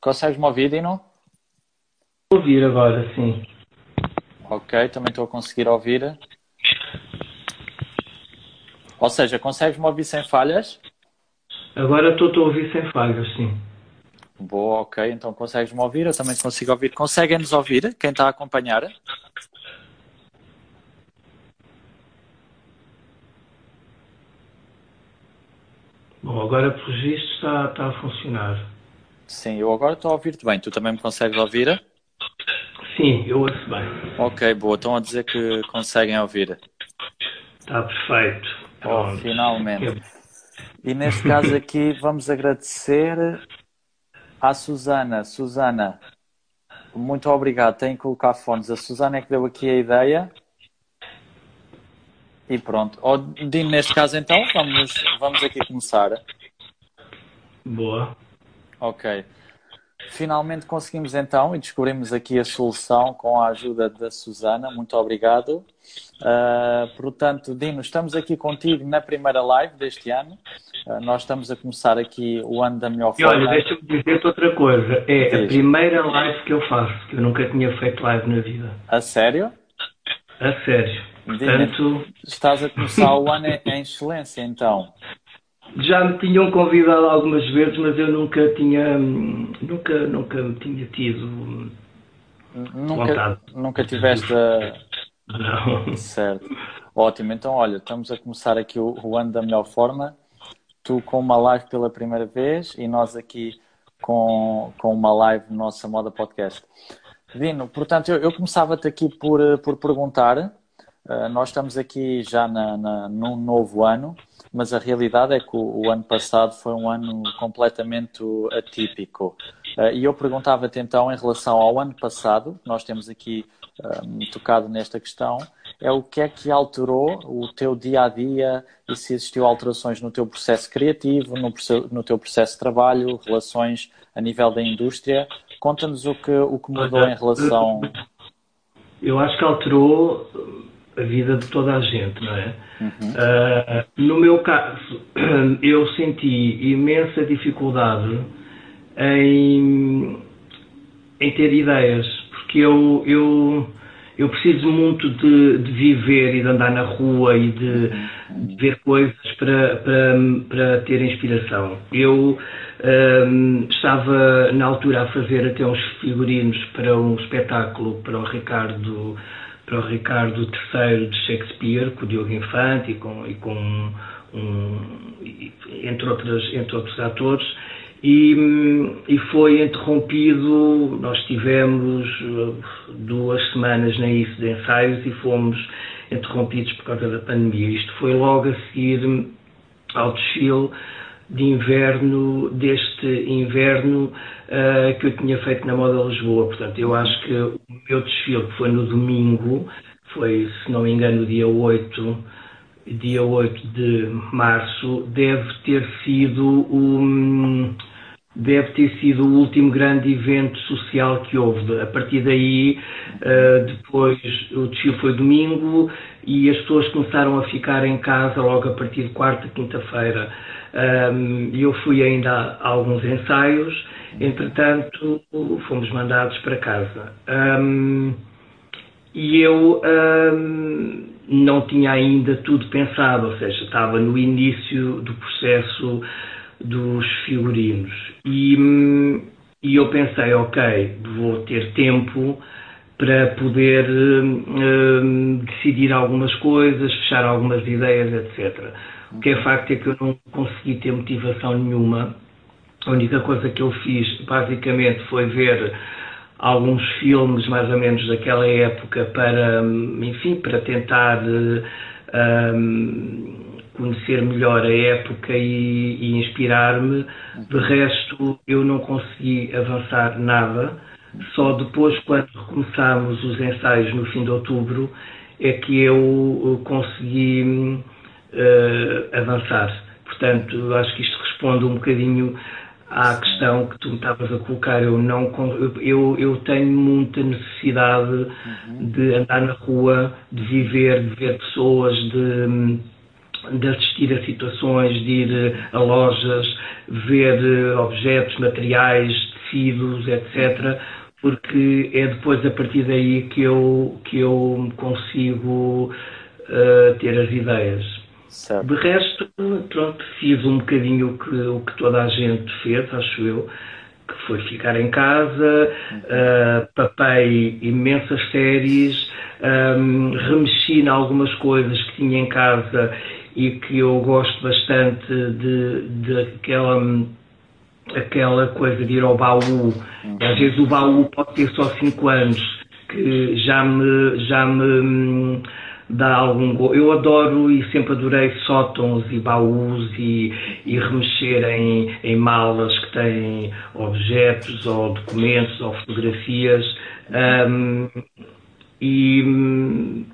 Consegues-me ouvir, Dino? Ouvir agora, sim. Ok, também estou a conseguir ouvir. Ou seja, consegues-me ouvir sem falhas? Agora estou a ouvir sem falhas, sim. Boa, ok. Então consegues-me ouvir? Eu também consigo ouvir. Conseguem-nos ouvir? Quem está a acompanhar? Bom, agora por visto está, está a funcionar. Sim, eu agora estou a ouvir-te bem. Tu também me consegues ouvir? Sim, eu ouço bem. Ok, boa. Estão a dizer que conseguem ouvir. Está perfeito. Oh, finalmente. E neste caso aqui vamos agradecer à Susana. Susana, muito obrigado. Tem que colocar fones. A Susana é que deu aqui a ideia. E pronto. Oh, Dino, neste caso então, vamos, vamos aqui começar. Boa. Ok. Finalmente conseguimos então e descobrimos aqui a solução com a ajuda da Susana. Muito obrigado. Uh, portanto, Dino, estamos aqui contigo na primeira live deste ano. Uh, nós estamos a começar aqui o ano da melhor E forma. olha, deixa-me dizer-te outra coisa. É a Diz. primeira live que eu faço, que eu nunca tinha feito live na vida. A sério? A sério. Portanto, Estás a começar o ano em excelência, então. Já me tinham convidado algumas vezes, mas eu nunca tinha, nunca, nunca tinha tido, Nunca, Vontade. nunca tiveste a... não. Certo. Ótimo. Então, olha, estamos a começar aqui o, o ano da melhor forma. Tu com uma live pela primeira vez e nós aqui com, com uma live no Nossa Moda Podcast. Dino, portanto, eu, eu começava-te aqui por, por perguntar. eh, nós estamos aqui já na, na, num novo ano, mas a realidade é que o, o ano passado foi um ano completamente atípico. Eh, e eu perguntava-te então, em relação ao ano passado, nós temos aqui um, tocado nesta questão, é o que é que alterou o teu dia a dia e se existiu alterações no teu processo criativo, no, no teu processo de trabalho, relações a nível da indústria. Conta-nos o que, o que mudou em relação. Eu acho que alterou a vida de toda a gente, não é? Ah, no meu caso, eu senti imensa dificuldade em, em ter ideias, porque eu, eu, eu preciso muito de, de viver e de andar na rua e de, de ver coisas para, para, para ter inspiração. Eu ahm, estava na altura a fazer até uns figurinos para um espetáculo para o Ricardo para o Ricardo III de Shakespeare, com o Diogo Infante e com, e com um, entre, outras, entre outros atores, e, e foi interrompido, nós tivemos uh, duas semanas na isso de ensaios e fomos interrompidos por causa da pandemia. Isto foi logo a seguir ao desfile de inverno, deste inverno ah, que eu tinha feito na Moda Lisboa. Portanto, eu acho que o meu desfile, que foi no domingo, foi, se não me engano, dia 8, dia 8 de março, deve ter sido o. Deve ter sido o último grande evento social que houve. A partir daí, ah, depois o desfile foi domingo e as pessoas começaram a ficar em casa logo a partir de quarta, quinta-feira. E eu fui ainda a, alguns ensaios, entretanto fomos mandados para casa. E eu não tinha ainda tudo pensado, ou seja, estava no início do processo dos figurinos. E, e eu pensei, ok, vou ter tempo para poder decidir algumas coisas, fechar algumas ideias, etc. O que é facto é que eu não consegui ter motivação nenhuma. A única coisa que eu fiz, basicamente, foi ver alguns filmes mais ou menos daquela época para, hum, enfim, para tentar hum, conhecer melhor a época e, e inspirar-me. De resto, eu não consegui avançar nada. Só depois, quando começámos os ensaios no fim de outubro, é que eu eh, consegui eh, avançar. Portanto, acho que isto responde um bocadinho à questão que tu me estavas a colocar. Eu, não, eu- eu, tenho muita necessidade de andar na rua, de viver, de ver pessoas, de, de assistir a situações, de ir a lojas, ver objetos, materiais, tecidos, etc. Porque é depois a partir daí que eu, que eu consigo uh, ter as ideias. Certo. De resto, pronto, fiz um bocadinho o que, o que toda a gente fez, acho eu, que foi ficar em casa, uh, papei imensas séries, um, remexi em algumas coisas que tinha em casa e que eu gosto bastante de, de aquela, aquela coisa de ir ao baú. Às vezes o baú pode ter só 5 anos, que já me, já me dá algum go... Eu adoro e sempre adorei sótãos e baús e, e remexer em, em malas que têm objetos ou documentos ou fotografias. Um, e,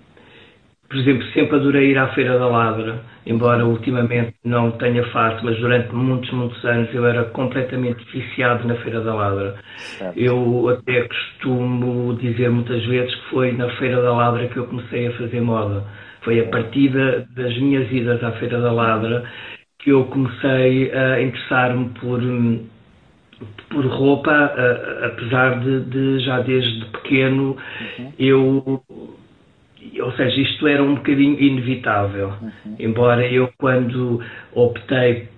por exemplo, sempre adorei ir à Feira da Ladra, embora ultimamente não tenha feito, mas durante muitos, muitos anos eu era completamente viciado na Feira da Ladra. Certo. Eu até costumo dizer muitas vezes que foi na Feira da Ladra que eu comecei a fazer moda. Foi a partir das minhas idas à Feira da Ladra que eu comecei a interessar-me por, por roupa, apesar de, de, já desde pequeno uhum. eu ou seja, isto era um bocadinho inevitável. Uhum. Embora eu, quando optei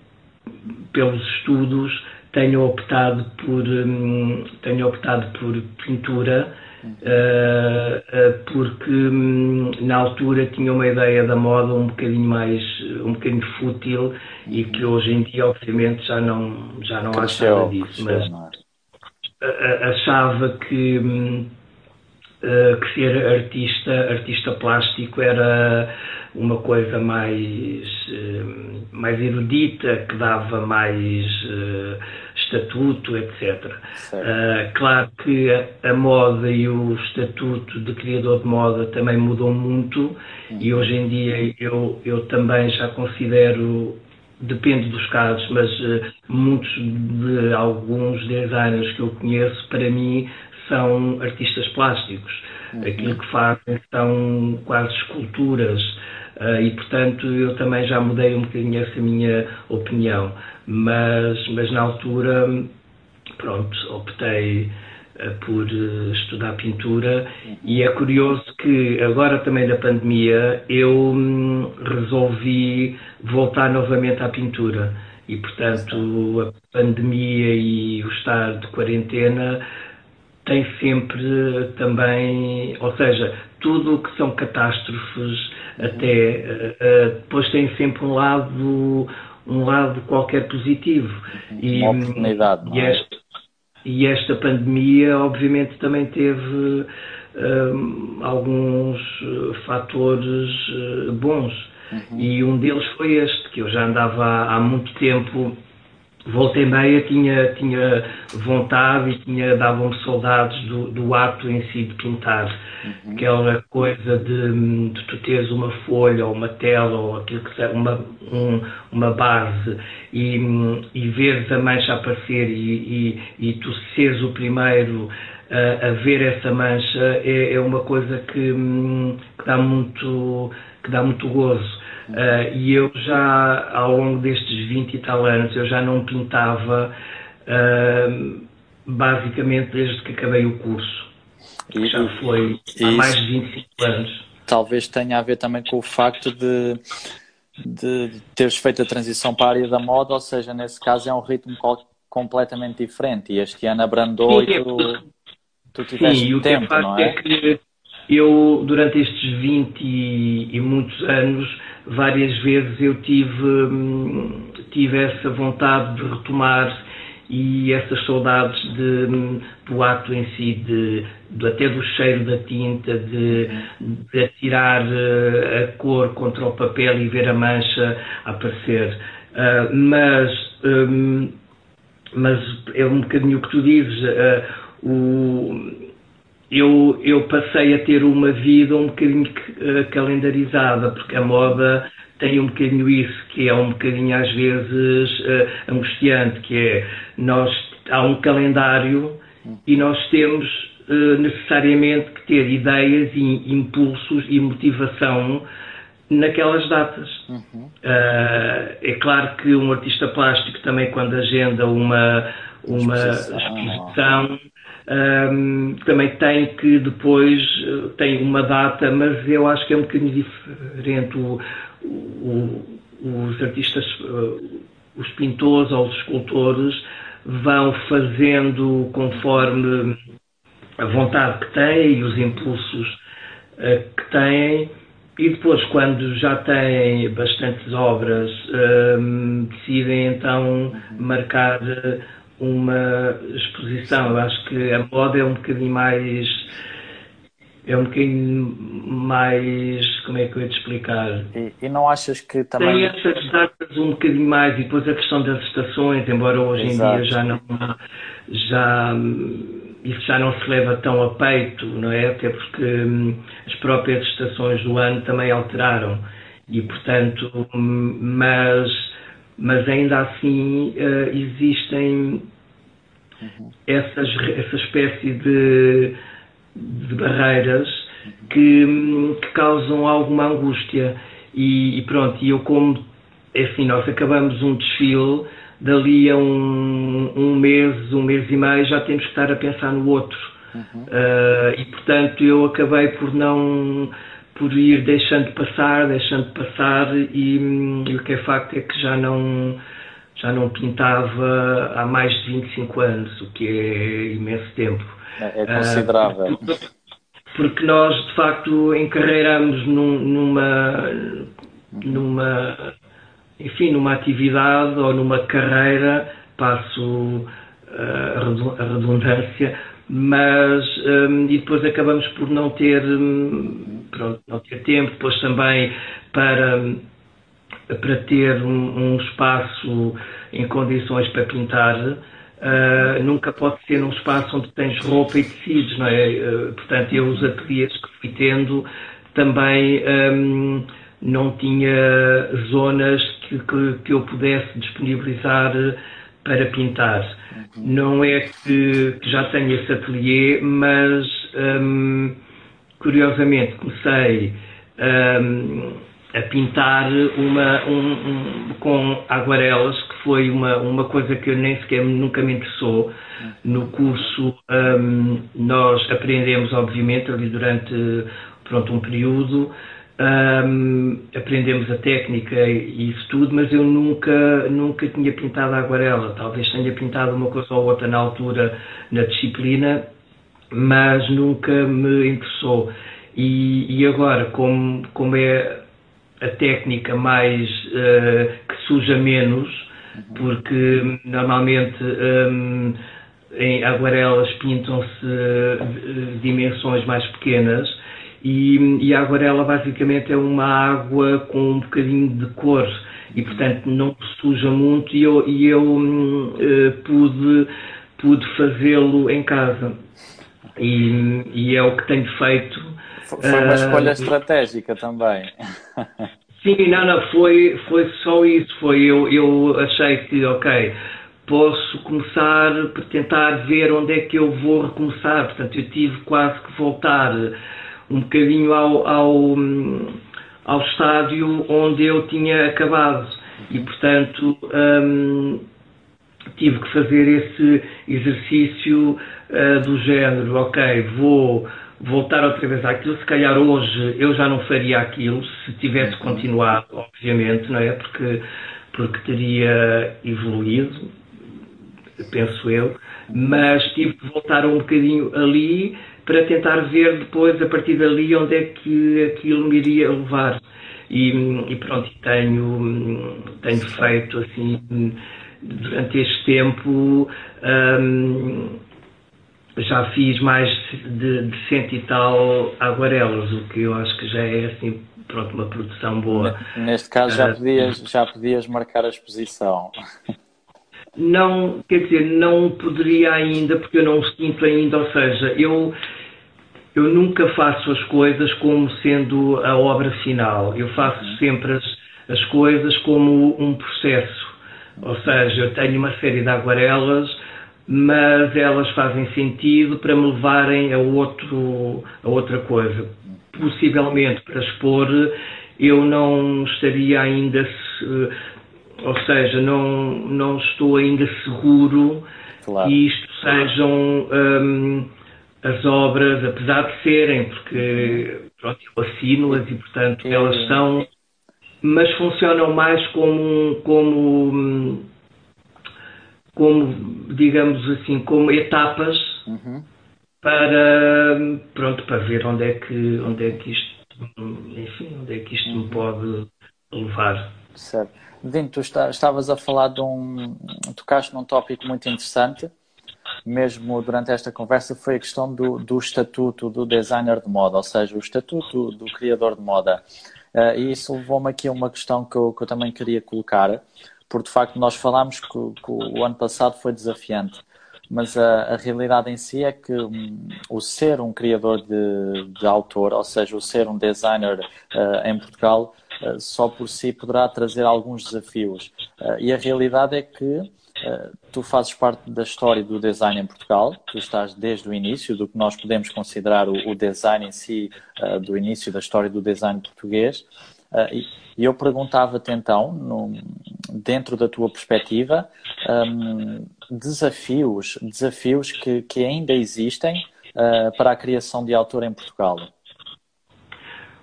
pelos estudos, tenha optado por, um, tenha optado por pintura, uh, uh, porque um, na altura tinha uma ideia da moda um bocadinho mais, um bocadinho fútil uhum. e que hoje em dia, obviamente, já não, já não há nada disso. Mas é? achava que. Eh, que ser artista, artista plástico era uma coisa mais, uh, mais erudita, que dava mais uh, estatuto, etc. claro que a, a, moda e o estatuto de criador de moda também mudou muito uhum. e hoje em dia eu, eu também já considero depende dos casos, mas uh, muitos de alguns designers que eu conheço, para mim, são artistas plásticos. Uhum. Aquilo que fazem são quase esculturas. Uh, e portanto eu também já mudei um bocadinho essa minha opinião, mas, mas na altura, pronto, optei uh, por uh, estudar pintura e é curioso que agora também da pandemia eu hum, resolvi voltar novamente à pintura e portanto a pandemia e o estado de quarentena tem sempre também, ou seja, tudo o que são catástrofes até uh, depois tem sempre um lado um lado qualquer positivo e, Uma oportunidade e é? esta, e esta pandemia obviamente também teve um, alguns fatores bons uhum. e um deles foi este que eu já andava há muito tempo volta e meia tinha, tinha vontade e tinha, davam-me saudades do, do ato em si de pintar. Uhum. Aquela coisa de, de, tu teres uma folha ou uma tela ou aquilo que seja, uma, um, uma base e, e veres a mancha aparecer e, e, e tu seres o primeiro a, a ver essa mancha é, é uma coisa que, que, dá muito, que dá muito gozo. Uh, e eu já, ao longo destes 20 e tal anos, eu já não pintava uh, basicamente desde que acabei o curso. E, já foi há mais de 25 anos. Talvez tenha a ver também com o facto de, de teres feito a transição para a área da moda, ou seja, nesse caso é um ritmo completamente diferente e este ano abrandou Sim, e tu, tu tiveste Sim, tempo, não é? é que eu, durante estes 20 e, e muitos anos, várias vezes eu tive, hum, tive essa vontade de retomar e essas saudades de, hum, do ato em si, de, de, até do cheiro da tinta, de, de atirar eh, a cor contra o papel e ver a mancha aparecer. Uh, mas, um, mas é um bocadinho o que tu dizes. Uh, o, eu, eu passei a ter uma vida um bocadinho uh, calendarizada, porque a moda tem um bocadinho isso, que é um bocadinho às vezes uh, angustiante, que é nós há um calendário e nós temos uh, necessariamente que ter ideias e impulsos e motivação naquelas datas. Uhum. Uh, é claro que um artista plástico também quando agenda uma, uma exposição, exposição um, também tem que depois tem uma data, mas eu acho que é um bocadinho diferente. O, o, os artistas, os pintores ou os escultores vão fazendo conforme a vontade que têm e os impulsos uh, que têm. E depois, quando já têm bastantes obras, decidem então marcar uma exposição. Eu acho que a moda é um bocadinho mais. É um bocadinho mais. Como é que eu ia te explicar? E, e não achas que também. Tem essas datas um bocadinho mais, e depois a questão das estações, embora hoje Exato. em dia já não. Já, isso já não se leva tão a peito, não é? Até porque hum, as próprias estações do ano também alteraram. E, portanto, hum, mas mas ainda assim uh, existem uhum. essas, essa espécie de, de barreiras que, que, causam alguma angústia. E, e, pronto, e eu como, é assim, nós acabamos um desfile, dali a um, um mês, um mês e meio, já temos que estar a pensar no outro. Uhum. Uh, e portanto eu acabei por não por ir deixando passar, deixando passar e, e, o que é facto é que já não já não pintava há mais de 25 anos, o que é imenso tempo. É, é considerável. Uh, porque, nós de facto encarreiramos num, numa numa enfim, numa atividade ou numa carreira, passo uh, a redundância, mas um, e depois acabamos por não ter pronto, não ter tempo, depois também para para ter um, um espaço em condições para pintar uh, nunca pode ser num espaço onde tens roupa e tecidos, não é? Uh, portanto, eu os ateliês que fui tendo também um, não tinha zonas que, que, que eu pudesse disponibilizar para pintar. Uhum. Não é que, que, já tenho esse ateliê, mas um, curiosamente comecei um, a pintar uma, um, um, com aguarelas, que foi uma, uma coisa que eu nem sequer nunca me interessou. No curso hum, nós aprendemos, obviamente, ali durante pronto, um período, um, aprendemos a técnica e isso tudo, mas eu nunca, nunca tinha pintado a aguarela. Talvez tenha pintado uma coisa ou outra na altura na disciplina, mas nunca me interessou. E, e agora, como, como é a técnica mais uh, que suja menos, porque normalmente um, em aguarelas pintam-se uh, dimensões mais pequenas e, e a aguarela basicamente é uma água com um bocadinho de cor. E portanto não suja muito e eu, e eu uh, pude, pude fazê-lo em casa e, e, é o que tenho feito. Foi uma escolha uh, estratégica também. Sim, não, não, foi, foi só isso. Foi eu, eu achei que, ok, posso começar por tentar ver onde é que eu vou recomeçar. Portanto, eu tive quase que voltar um bocadinho ao, ao, ao estádio onde eu tinha acabado. E, portanto, hum, tive que fazer esse exercício uh, do género, ok, vou voltar outra vez àquilo, se calhar hoje eu já não faria aquilo, se tivesse continuado, obviamente, não é? Porque, porque teria evoluído, penso eu, mas tive que voltar um bocadinho ali para tentar ver depois, a partir dali, onde é que aquilo me iria levar. E, e pronto, tenho, tenho feito assim, durante este tempo, hum, já fiz mais de, de cento e tal aguarelas, o que eu acho que já é assim, pronto, uma produção boa. Neste caso já ah, podias, já podias marcar a exposição. Não, quer dizer, não poderia ainda, porque eu não o sinto ainda, ou seja, eu, eu nunca faço as coisas como sendo a obra final. Eu faço uhum. sempre as, as coisas como um processo. Ou seja, eu tenho uma série de aguarelas, mas elas fazem sentido para me levarem a, outro, a outra coisa. Possivelmente para expor eu não estaria ainda, ou seja, não, não estou ainda seguro claro. que isto sejam um, as obras, apesar de serem, porque pronto, eu assino-as e, portanto, elas são, mas funcionam mais como, como, como digamos assim, como etapas uhum. para, pronto, para ver onde é que, onde é que isto, enfim, onde é que isto uhum. me pode levar. Certo. Dino, tu estavas a falar de um. tocaste num tópico muito interessante mesmo durante esta conversa, foi a questão do, do estatuto do designer de moda, ou seja, o estatuto do criador de moda. Uh, e isso levou-me aqui a uma questão que eu, que eu, também queria colocar, porque de facto nós falámos que, que o ano passado foi desafiante, mas a, a realidade em si é que um, o ser um criador de, de, autor, ou seja, o ser um designer uh, em Portugal, uh, só por si poderá trazer alguns desafios. e a realidade é que tu fazes parte da história do design em Portugal, tu estás desde o início do que nós podemos considerar o, o design em si, uh, do início da história do design português. Uh, e, e, eu perguntava-te então, no, dentro da tua perspectiva, um, desafios, desafios que, que ainda existem para a criação de autor em Portugal.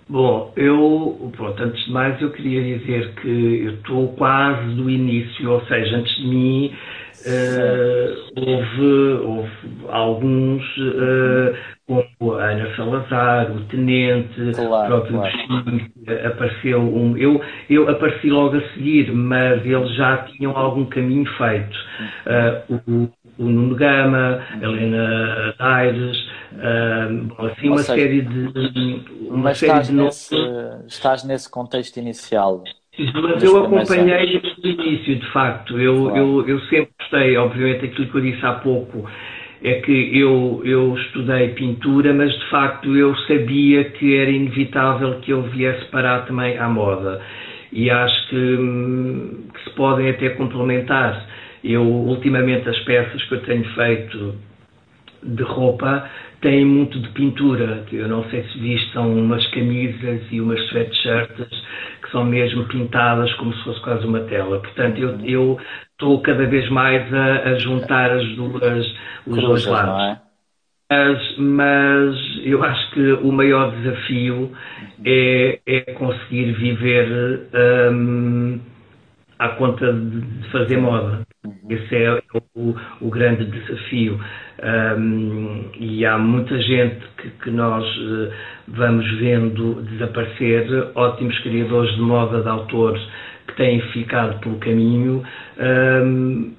Bom, eu, pronto, antes de mais eu queria dizer que eu estou quase no início, ou seja, antes de mim uh, houve, houve, alguns, uh, como a Ana Salazar, o Tenente, claro, o próprio claro. apareceu um. Eu, eu apareci logo a seguir, mas eles já tinham algum caminho feito. Uh, o, o Nuno Gama, a Helena Aires, uh, assim uma seja, série de. Uma mas série estás, de nesse, estás nesse contexto inicial. Mas eu acompanhei desde o início, de facto. Eu, claro. eu, eu sempre gostei, obviamente, aquilo que eu disse há pouco é que eu, eu estudei pintura, mas de facto eu sabia que era inevitável que eu viesse parar também à moda. E acho que, hum, que se podem até complementar. Eu, ultimamente, as peças que eu tenho feito de roupa têm muito de pintura. Eu não sei se viste, são umas camisas e umas sweatshirts que são mesmo pintadas como se fosse quase uma tela. Portanto, eu, eu estou cada vez mais a, a juntar as duas, os dois lados. É? Mas, mas, eu acho que o maior desafio é, é conseguir viver um, à conta de fazer moda. Esse é o, o grande desafio. Um, e há muita gente que, que nós uh, vamos vendo desaparecer, ótimos criadores de moda de autores que têm ficado pelo caminho, um,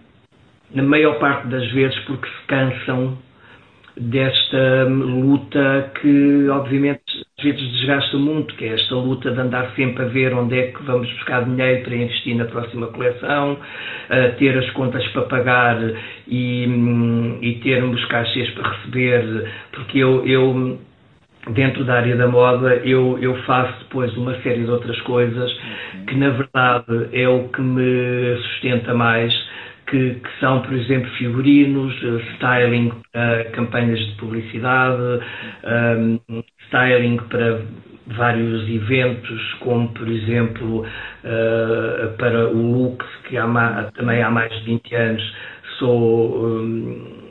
na maior parte das vezes porque se cansam desta luta que, obviamente, às vezes desgasta muito, que é esta luta de andar sempre a ver onde é que vamos buscar dinheiro para investir na próxima coleção, ter as contas para pagar e, e termos caixas para receber, porque eu, eu dentro da área da moda eu, eu faço depois uma série de outras coisas que na verdade é o que me sustenta mais que, que, são, por exemplo, figurinos, uh, styling para campanhas de publicidade, um, styling para vários eventos, como, por exemplo, uh, para o Lux, que há, também há mais de 20 anos sou um,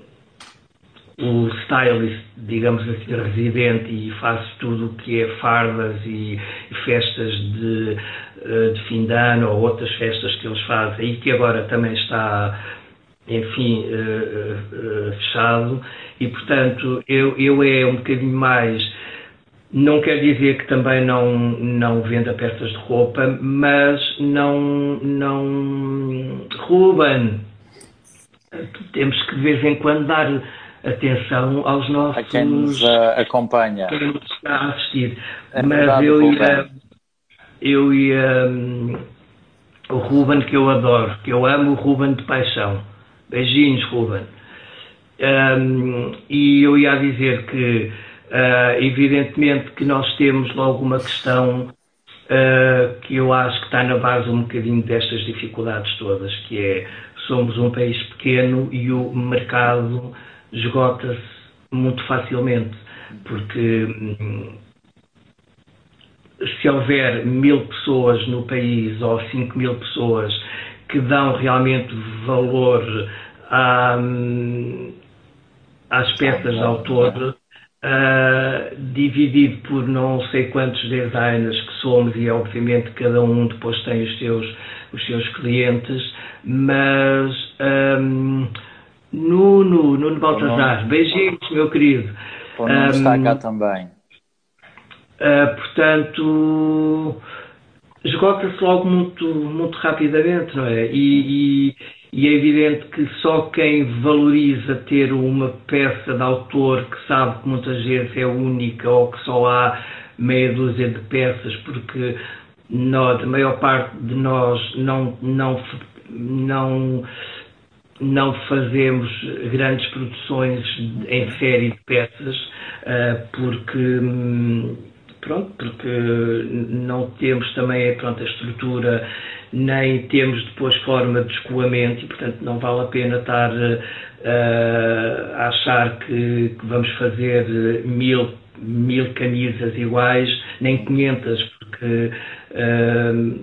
o stylist, digamos assim, residente e faço tudo o que é fardas e, festas de eh, de fim de ano ou outras festas que eles fazem e que agora também está, enfim, eh, eh, fechado. E, portanto, eu, eu é um bocadinho mais. Não quer dizer que também não, não venda peças de roupa, mas não. não Ruben, temos que de vez em quando dar atenção aos nossos. A quem nos uh, acompanha. Quem nos está a assistir. É mas eu ia eu e um, o Ruben, que eu adoro, que eu amo o Ruben de paixão. Beijinhos, Ruben. Um, e eu ia dizer que, uh, evidentemente, que nós temos logo uma questão uh, que eu acho que está na base um bocadinho destas dificuldades todas, que é somos um país pequeno e o mercado esgota-se muito facilmente, porque hum, se houver mil pessoas no país ou cinco mil pessoas que dão realmente valor à, às peças de autor, uh, dividido por não sei quantos designers que somos e obviamente cada um depois tem os seus, os seus clientes, mas um, Nuno, Nuno Baltazar, beijinhos meu querido. O Nuno um, está cá também. Uh, portanto, esgota-se logo muito, muito rapidamente, não é? E, e, e, é evidente que só quem valoriza ter uma peça de autor que sabe que muitas vezes é única ou que só há meia dúzia de peças, porque nós, a maior parte de nós não, não, não, não fazemos grandes produções em série de peças, uh, porque. Hum, pronto, porque não temos também pronto, a estrutura, nem temos depois forma de escoamento e, portanto, não vale a pena estar uh, a achar que, que, vamos fazer mil, mil camisas iguais, nem 500, porque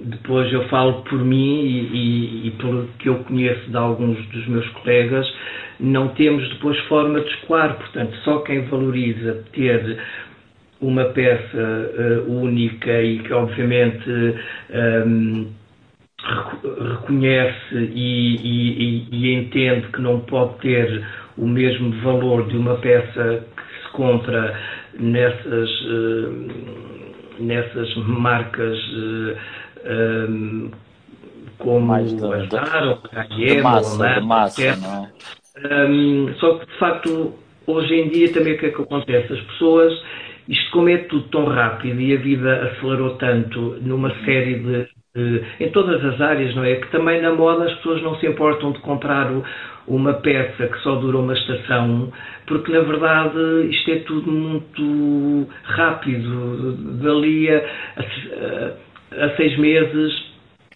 depois eu falo por mim e, e, e pelo que eu conheço de alguns dos meus colegas, não temos depois forma de escoar, portanto, só quem valoriza ter uma peça uh, única e que obviamente um, reconhece e, e, e, entende que não pode ter o mesmo valor de uma peça que se compra nessas, uh, nessas marcas um, como Mais de, Azar ou massa, ou massa, é? um, só que de facto hoje em dia também o que é que acontece? As pessoas isto, como é tudo tão rápido e a vida acelerou tanto numa série de, em todas as áreas, não é? Que também na moda as pessoas não se importam de comprar o, uma peça que só dura uma estação, porque na verdade isto é tudo muito rápido. Dali a, a, a seis meses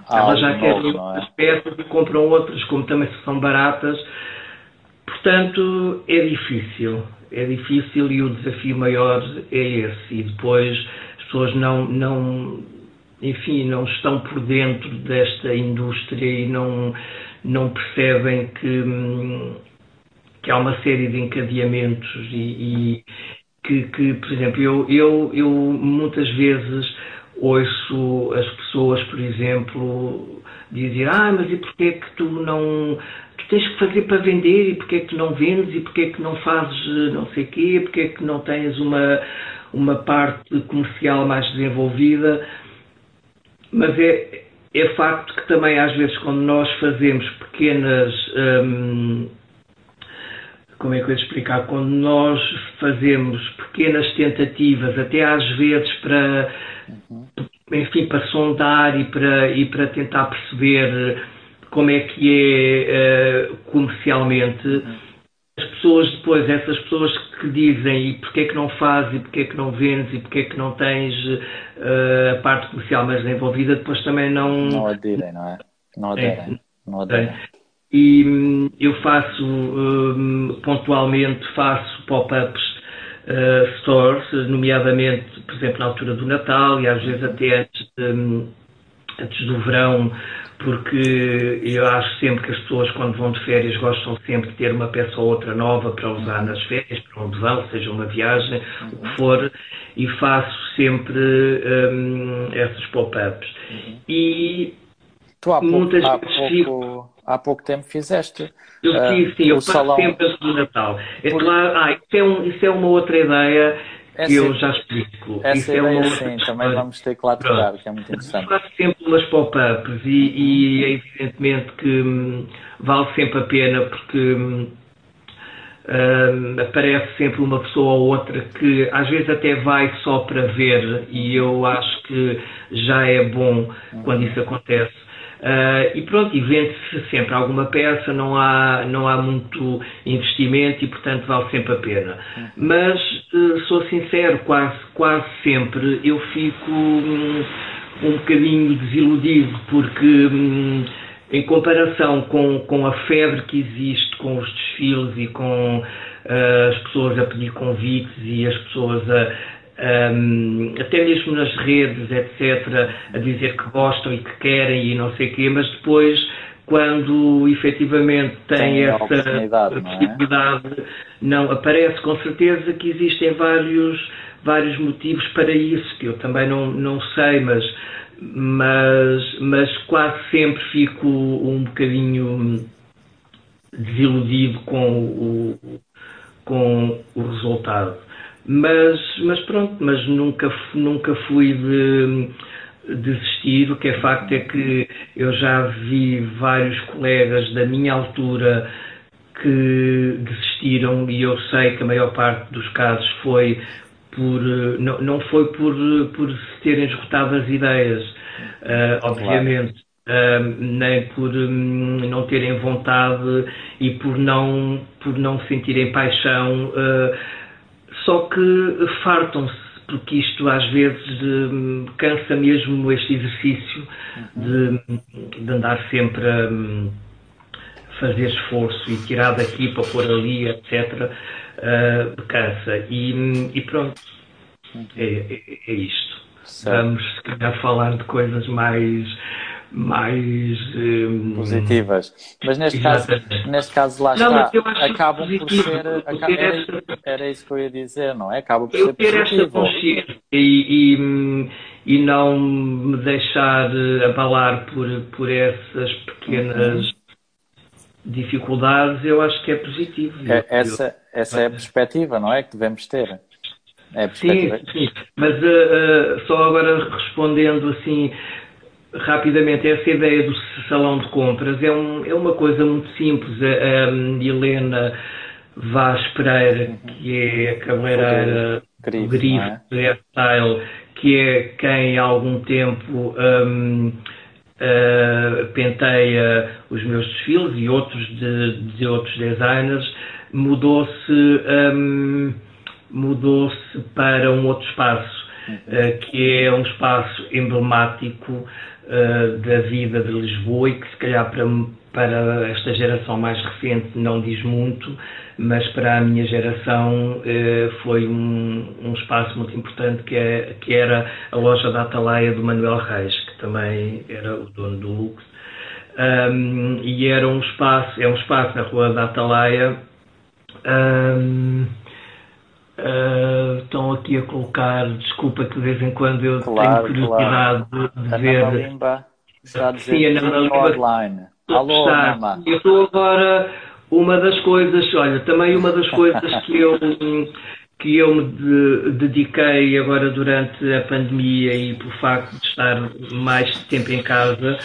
ah, elas já querem é? as peças e compram outras, como também são baratas. Portanto, é difícil é difícil e o desafio maior é esse. E depois as pessoas não, não, enfim, não estão por dentro desta indústria e não, não percebem que, que há uma série de encadeamentos e, e que, que, por exemplo, eu, eu, eu muitas vezes ouço as pessoas, por exemplo, dizer, ah, mas e porquê que tu não tu tens que fazer para vender? E porque é que não vendes? E porque é que não fazes eh, não sei quê, porque é que não tens uma, uma parte comercial mais desenvolvida. Mas é, é facto que também às vezes quando nós fazemos pequenas. Hum, como é que eu ia explicar? Quando nós fazemos pequenas tentativas, até às vezes para, enfim, para sondar e para, e para tentar perceber como é que é uh, comercialmente. As pessoas depois, essas pessoas que dizem e porque é que não fazes, e porque é que não vendes, e porque é que não tens uh, a parte comercial mais desenvolvida, depois também não... Não aderem, não é? Não aderem. É, não aderem. E hum, eu faço, um, pontualmente, faço pop-ups uh, stores, nomeadamente, por exemplo, na altura do Natal e às vezes até antes, de, antes do verão, porque eu acho sempre que as pessoas, quando vão de férias, gostam sempre de ter uma peça ou outra nova para usar nas férias, para onde vão, seja uma viagem, uhum. o que for, e faço sempre um, esses pop-ups. Uhum. E tu há pouco, muitas há vezes pouco, fico... há pouco tempo fizeste. Eu fiz, uh, sim, eu faço salão... sempre as do Natal. É claro, ah, isso é, um, isso é uma outra ideia essa, eu já explico. Essa Isso é ideia, é uma sim, também vamos ter que lá tocar, que é muito interessante. Faço sempre umas pop-ups e, e, é evidentemente que hum, vale sempre a pena porque hum, hum, aparece sempre uma pessoa ou outra que às vezes até vai só para ver e eu acho que já é bom quando isso acontece Uh, e pronto, e vende-se sempre alguma peça, não há, não há muito investimento e, portanto, vale sempre a pena. Mas, uh, sou sincero, quase, quase sempre eu fico um, um bocadinho desiludido, porque. Um, em comparação com, com a febre que existe com os desfiles e com uh, as pessoas a pedir convites e as pessoas a, um, até mesmo nas redes, etc., a dizer que gostam e que querem e não sei o quê, mas depois, quando efetivamente tem, tem essa oportunidade, possibilidade, não, é? não, aparece com certeza que existem vários, vários motivos para isso, que eu também não, não sei, mas, mas, mas quase sempre fico um bocadinho desiludido com o, com o resultado. Mas, mas pronto, mas nunca, nunca fui de desistir. O que é facto é que eu já vi vários colegas da minha altura que desistiram e eu sei que a maior parte dos casos foi por não, não foi por, por se terem esgotado as ideias, uh, obviamente, uh, nem por um, não terem vontade e por não, por não sentirem paixão. Uh, só que fartam-se, porque isto às vezes hum, cansa mesmo este exercício de, de andar sempre a fazer esforço e tirar daqui para pôr ali, etc. Uh, cansa. E, e pronto, é, é, é isto. Certo. Vamos, se calhar, falar de coisas mais mais um, positivas. Mas neste caso, neste caso lá não, está, acabam por ser. Acaba, era, era, isso que eu ia dizer, não é? Acaba por eu ser ter esta consciência e, e, e, não me deixar abalar por, por essas pequenas uhum. dificuldades, eu acho que é positivo. É, essa, essa é a perspectiva, não é? Que devemos ter. É sim, sim, mas uh, uh, só agora respondendo assim, rapidamente, essa ideia do salão de compras é, um, é uma coisa muito simples. A, a Helena Vaz Pereira, que é a cabeleireira do Grifo, é? Hairstyle, que é quem há algum tempo um, uh, penteia os meus desfiles e outros de, de outros designers, mudou-se um, mudou-se para um outro espaço, uh, que é um espaço emblemático uh, da vida de Lisboa e que se calhar para, para esta geração mais recente não diz muito, mas para a minha geração uh, foi um, um, espaço muito importante que, é, que era a loja da Atalaia do Manuel Reis, que também era o dono do Lux. Um, e era um espaço, é um espaço na rua da Atalaia um, Uh, estão aqui a colocar, desculpa que de vez em quando eu claro, tenho curiosidade claro. de, ver. Está a dizer Sim, a Limba online. Alô, está. Eu estou agora, uma das coisas, olha, também uma das coisas que eu que eu me de, dediquei agora durante a pandemia e por facto de estar mais tempo em casa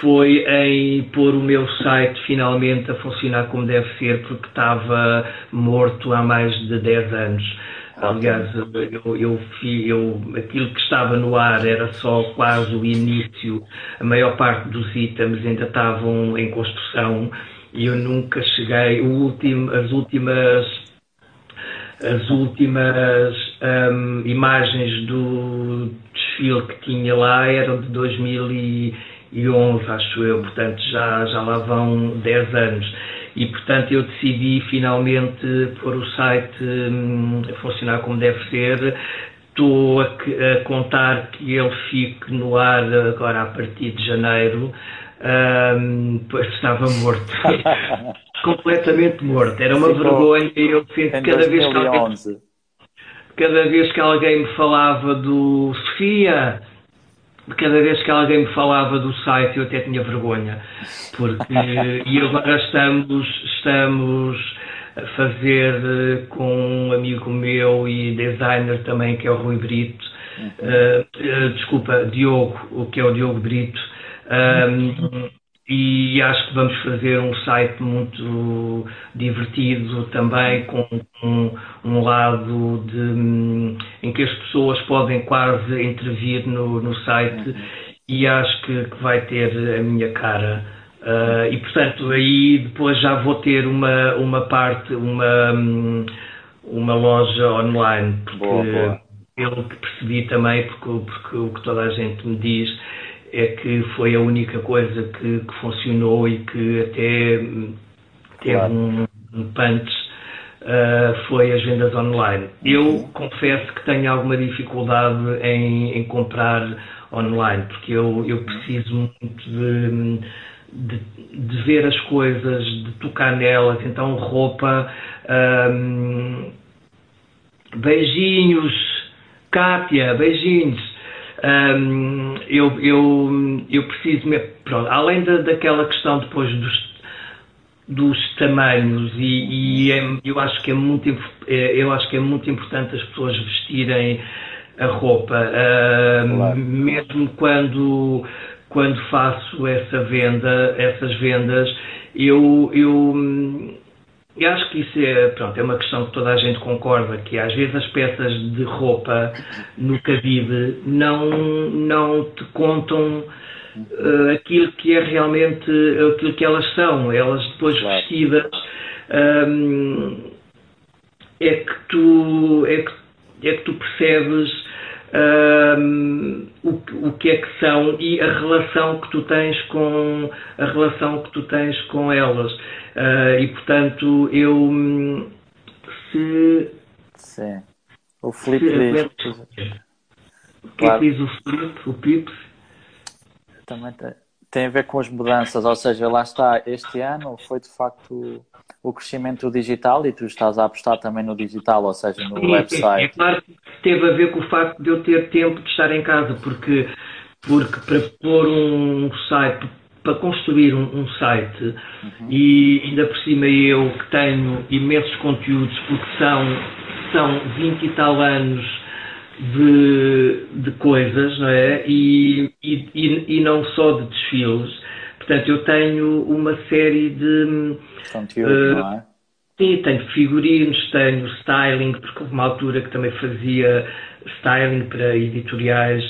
foi em pôr o meu site finalmente a funcionar como deve ser porque estava morto há mais de 10 anos. Aliás, eu, eu, eu, aquilo que estava no ar era só quase o início, a maior parte dos itens ainda estavam em construção e eu nunca cheguei, último, as últimas as últimas um, imagens do desfile que tinha lá eram de 2011, acho eu, portanto já, já lá vão 10 anos. E portanto eu decidi finalmente pôr o site um, a funcionar como deve ser. Estou a, a, contar que ele fique no ar agora a partir de janeiro, um, pois estava morto. completamente morto. Era uma Ficou vergonha e eu sinto cada vez que alguém, cada vez que alguém me falava do Sofia, cada vez que alguém me falava do site eu até tinha vergonha. Porque e agora estamos, estamos a fazer eh, com um amigo meu e designer também, que é o Rui Brito. Uhum. Uh, uh, desculpa, Diogo, o que é o Diogo Brito. Um, e acho que vamos fazer um site muito divertido também com um, um lado de, em que as pessoas podem quase intervir no, no site e acho que, que, vai ter a minha cara uh, e portanto aí depois já vou ter uma, uma parte uma, uma loja online porque boa, boa. pelo que percebi também porque, porque o que toda a gente me diz é que foi a única coisa que, que funcionou e que até teve claro. um, um punch uh, foi as vendas online. Eu confesso que tenho alguma dificuldade em, em comprar online, porque eu, eu preciso muito de, de, de, ver as coisas, de tocar nelas, então roupa. Um, beijinhos, Kátia, beijinhos. Um, eu, eu, eu preciso, pronto, além da, daquela questão depois dos, dos tamanhos e, e é, eu acho que é muito é, eu acho que é muito importante as pessoas vestirem a roupa uh, claro. mesmo quando quando faço essa venda essas vendas eu eu eu acho que isso é, pronto, é uma questão que toda a gente concorda, que às vezes as peças de roupa no cabide não, não te contam uh, aquilo que é realmente aquilo que elas são. Elas depois claro. vestidas um, é que tu é que, é que tu percebes um, o, o que é que são e a relação que tu tens com a relação que tu tens com elas. Uh, e portanto, eu se. Sim. O Felipe diz. O que é que diz o Felipe, o Pips? Também tem, tem a ver com as mudanças, ou seja, lá está, este ano foi de facto o crescimento digital e tu estás a apostar também no digital, ou seja, no Sim, website. É, é que teve a ver com o facto de eu ter tempo de estar em casa, porque, porque para pôr um site, para construir um, um site uhum. e ainda por cima eu que tenho imensos conteúdos porque são, são 20 e tal anos de, de coisas, não é? E, e, e não só de desfiles. Portanto, eu tenho uma série de. Conteúdo, uh, não é? Sim, tenho figurinos, tenho styling, porque houve uma altura que também fazia styling para editoriais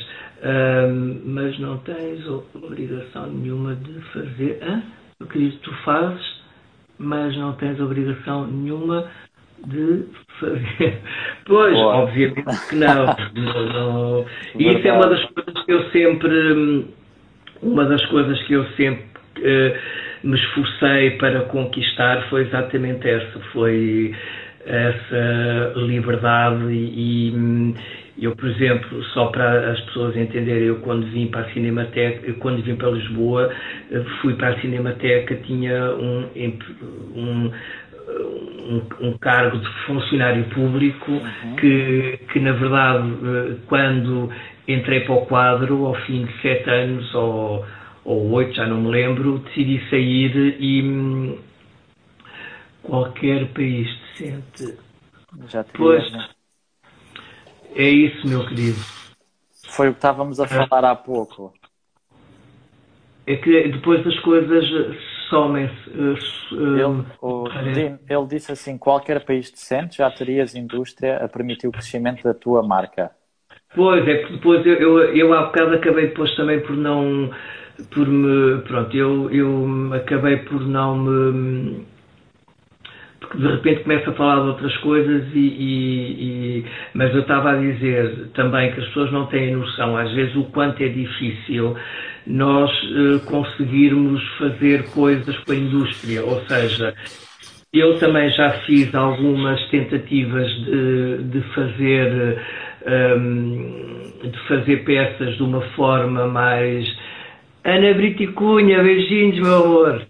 um, mas não tens obrigação nenhuma de fazer. Hã? Eu tu fazes, mas não tens obrigação nenhuma de. Pois, Boa. obviamente que não. não, não. E isso é uma das coisas que eu sempre. Uma das coisas que eu sempre uh, me esforcei para conquistar foi exatamente essa. Foi essa liberdade e, e eu, por exemplo, só para as pessoas entenderem, eu quando vim para a Cinemateca, quando vim para Lisboa, fui para a Cinemateca, tinha um, um, um, um cargo de funcionário público uhum. que, que, na verdade, quando entrei para o quadro, ao fim de sete anos ou, ou oito, já não me lembro, decidi sair e hum, qualquer país decente. Já pois, né? É isso, meu querido. Foi o que estávamos a falar há pouco. É que depois as coisas somem-se. Uh, ele, ele, disse assim: qualquer país decente já terias indústria a permitir o crescimento da tua marca. Pois, é que depois eu, eu, eu há bocado acabei depois também por não. Por me. Pronto, eu, eu acabei por não me porque de repente começa a falar de outras coisas e, e, e, mas eu estava a dizer também que as pessoas não têm noção às vezes o quanto é difícil nós uh, conseguirmos fazer coisas com a indústria, ou seja, eu também já fiz algumas tentativas de, de fazer um, ehm, de fazer peças de uma forma mais Ana Briticunha, beijinhos meu amor.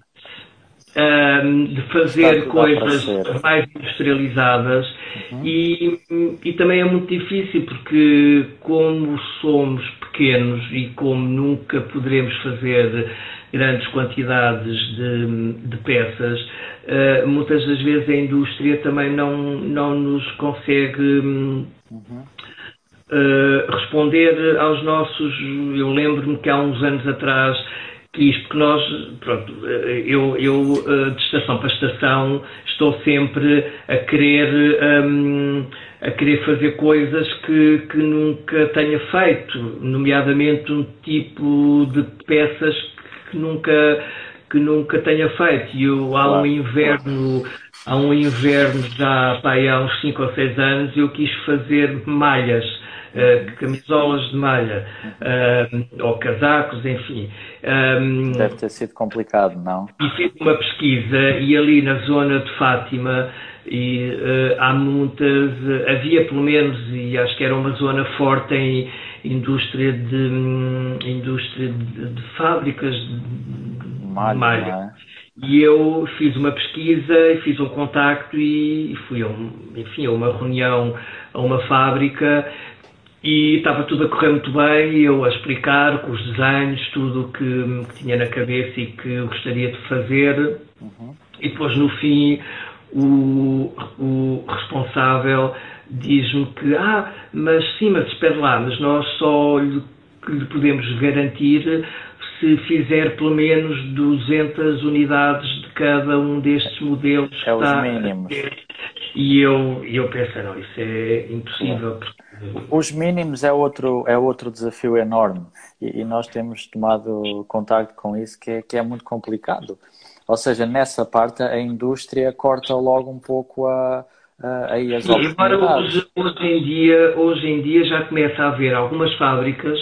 Um, de fazer coisas mais industrializadas. Uhum. e, e também é muito difícil porque como somos pequenos e como nunca poderemos fazer grandes quantidades de, de peças, uh, muitas das vezes a indústria também não, não nos consegue uh, responder aos nossos. Eu lembro-me que há uns anos atrás isto porque nós, pronto, eu, eu eh, de estação para estação estou sempre a querer, um, a querer fazer coisas que, que nunca tenha feito, nomeadamente um tipo de peças que nunca, que nunca tenha feito. E eu, há um inverno, há um inverno já pá, há uns 5 ou 6 anos, eu quis fazer malhas uh, camisolas de malha, uh, ou casacos, enfim. Um, Deve ter sido complicado, não? E fiz uma pesquisa e ali na zona de Fátima e uh, há muitas, havia pelo menos, e acho que era uma zona forte em indústria de, um, indústria de, de fábricas de malha. malha. É? E eu fiz uma pesquisa, fiz um contacto e fui a, um, enfim, a uma reunião, a uma fábrica e estava tudo a correr muito bem, eu a explicar com os desenhos, tudo o que, que, tinha na cabeça e que eu gostaria de fazer. Uhum. E depois no fim o, o responsável diz-me que, ah, mas sim, mas espera lá, mas nós só lhe, lhe podemos garantir se fizer pelo menos 200 unidades de cada um destes modelos. É os mínimos. E eu, eu pensei, não, isso é impossível. Os mínimos é outro, é outro desafio enorme e, e nós temos tomado contato com isso que é, que é muito complicado. Ou seja, nessa parte a indústria corta logo um pouco a, aí as Sim, oportunidades. Hoje, hoje, em dia, hoje em dia já começa a haver algumas fábricas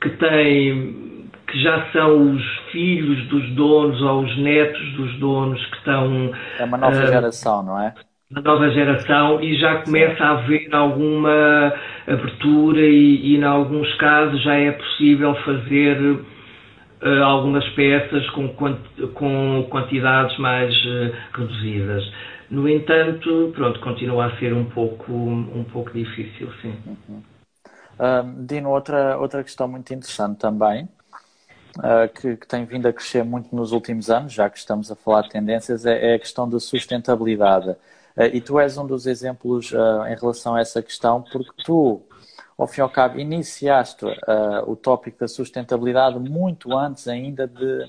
que têm que já são os filhos dos donos ou os netos dos donos que estão. É uma nova uh, geração, não é? Uma nova geração e já começa a haver alguma abertura e, e em alguns casos já é possível fazer uh, algumas peças com, com quantidades mais uh, reduzidas. No entanto, pronto, continua a ser um pouco, um pouco difícil, sim. Uhum. Dino, outra, outra questão muito interessante também uh, que, que, tem vindo a crescer muito nos últimos anos, já que estamos a falar de tendências, é, é a questão da sustentabilidade. Uh, e tu és um dos exemplos uh, em relação a essa questão, porque tu, ao fim e ao cabo, iniciaste o tópico da sustentabilidade muito antes ainda de,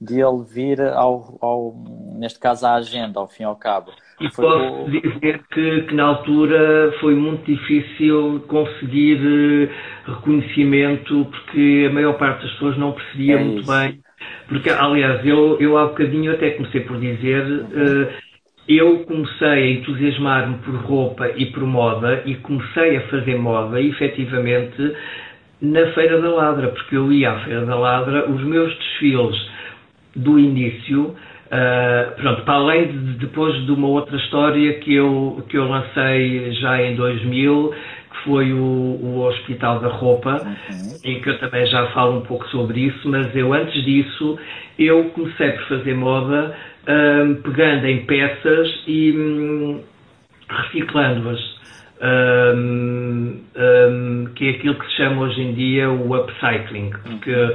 de ele vir ao, ao, neste caso, à agenda, ao fim e ao cabo. E foi posso o... dizer que, que, na altura foi muito difícil conseguir uh, reconhecimento porque a maior parte das pessoas não percebia é muito isso. bem. Porque, aliás, eu, eu há bocadinho até comecei por dizer, uh, eu comecei a entusiasmar-me por roupa e por moda e comecei a fazer moda, efetivamente, na Feira da Ladra, porque eu ia à Feira da Ladra, os meus desfiles do início Uh, pronto, para além de depois de uma outra história que eu, que eu lancei já em 2000, que foi o, o Hospital da Roupa, uhum. e que eu também já falo um pouco sobre isso, mas eu antes disso, eu comecei por fazer moda uh, pegando em peças e um, reciclando-as. Um, um, que é aquilo que se chama hoje em dia o upcycling, porque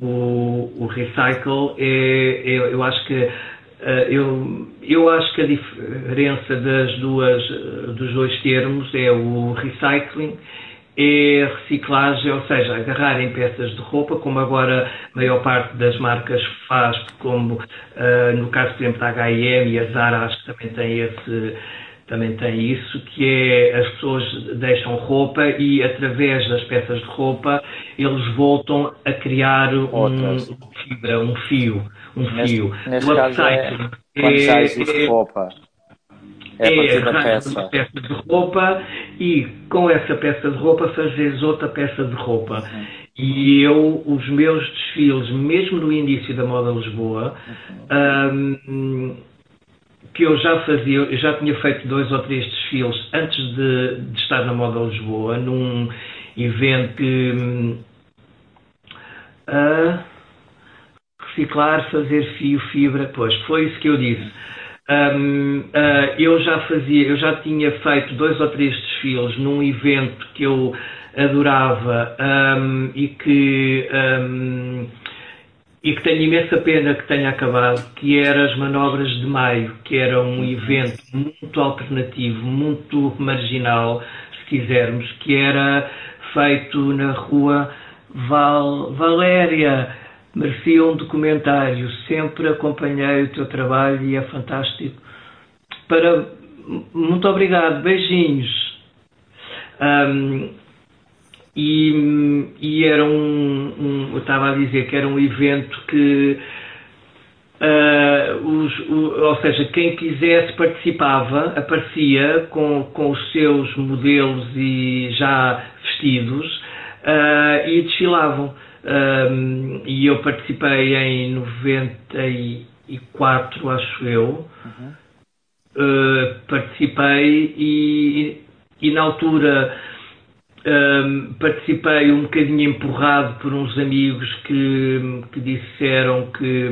o, o recycle é, é, eu acho que eh, eu, eu acho que a diferença das duas, dos dois termos é o recycling é reciclagem, ou seja, agarrar em peças de roupa, como agora a maior parte das marcas faz, como uh, no caso, por exemplo, da H&M e a Zara, acho que também tem esse, também tem isso, que é as pessoas deixam roupa e através das peças de roupa eles voltam a criar um fibra, um fio, um neste, fio. Neste o caso é, quando já existe é, roupa. É, a peça. uma peça de roupa e com essa peça de roupa fazes outra peça de roupa. Uhum. E eu, os meus desfiles, mesmo no início da moda Lisboa, uhum. um, que eu já fazia, eu já tinha feito dois ou três desfiles antes de, de estar na Moda Lisboa, num evento que uh, reciclar, fazer fio, fibra, pois foi isso que eu disse. Um, uh, ah, eu já fazia, eu já tinha feito dois ou três desfiles num evento que eu adorava um, e que um, e que tenho imensa pena que tenha acabado, que era as Manobras de Maio, que era um evento muito alternativo, muito marginal, se quisermos, que era feito na rua Val, Valéria. Merecia um documentário, sempre acompanhei o teu trabalho e é fantástico. Para, muito obrigado, beijinhos. Um, e, e era um, um, eu estava a dizer que era um evento que uh, os, o, ou seja, quem quisesse participava, aparecia com, com os seus modelos e já vestidos uh, e desfilavam. Um, e eu participei em 94, acho eu. Uhum. uh, participei e, e, na altura um, participei um bocadinho empurrado por uns amigos que, que disseram que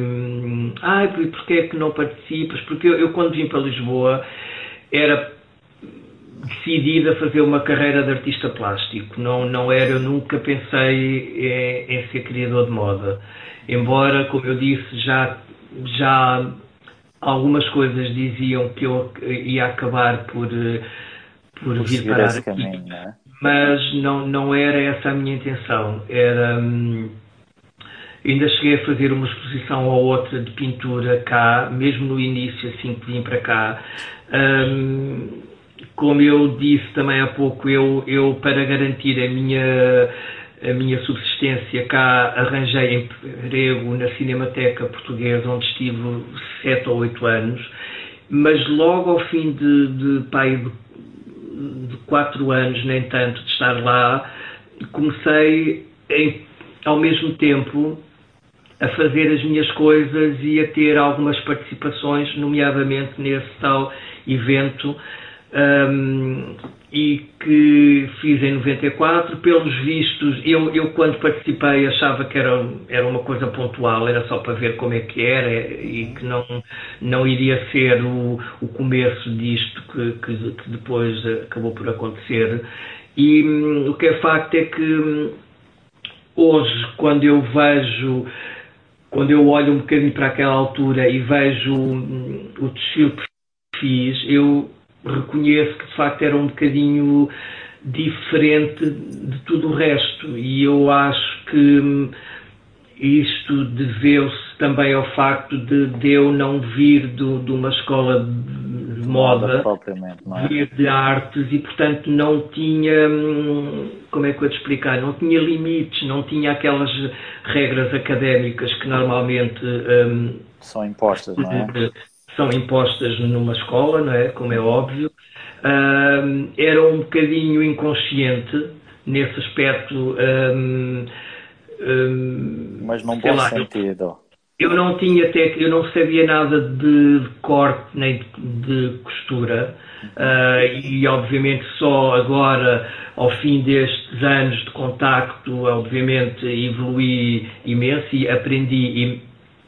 ah, porque é que não participas? Porque eu, eu quando vim para Lisboa era decidida a fazer uma carreira de artista plástico. Não, não era, eu nunca pensei em, em, ser criador de moda. Embora, como eu disse, já, já algumas coisas diziam que eu ia acabar por, por vir parar aqui. Caminho, não é? Mas não, não era essa a minha intenção. Era. Hum, ainda cheguei a fazer uma exposição ou outra de pintura cá, mesmo no início, assim que vim para cá. Hum, como eu disse também há pouco, eu, eu para garantir a minha, a minha subsistência cá arranjei emprego na Cinemateca Portuguesa, onde estive sete ou oito anos, mas logo ao fim de, de, pai, de, de quatro anos, nem tanto, de estar lá, comecei em, ao mesmo tempo a fazer as minhas coisas e a ter algumas participações, nomeadamente nesse tal evento um, e que fiz em 94. Pelos vistos, eu, eu quando participei achava que era, era uma coisa pontual, era só para ver como é que era e que não, não iria ser o, o começo disto que, que, que depois acabou por acontecer. E um, o que é facto é que um, hoje, quando eu vejo quando eu olho um bocadinho para aquela altura e vejo hum, o desfile que fiz, eu reconheço que de facto era um bocadinho diferente de tudo o resto e eu acho que hum, isto deveu-se também ao facto de, de eu não vir do, de uma escola de moda, é? vir de artes e portanto não tinha, hum, como é que eu te explicar, não tinha limites, não tinha aquelas regras académicas que normalmente um, são impostas, não é? São impostas numa escola, não é? Como é óbvio. Uh, era um bocadinho inconsciente nesse aspecto. Um, um, Mas num bom lá, sentido. Eu, eu não tinha até eu não sabia nada de corte nem de, de costura uh, e obviamente só agora ao fim destes anos de contacto obviamente evolui imenso e aprendi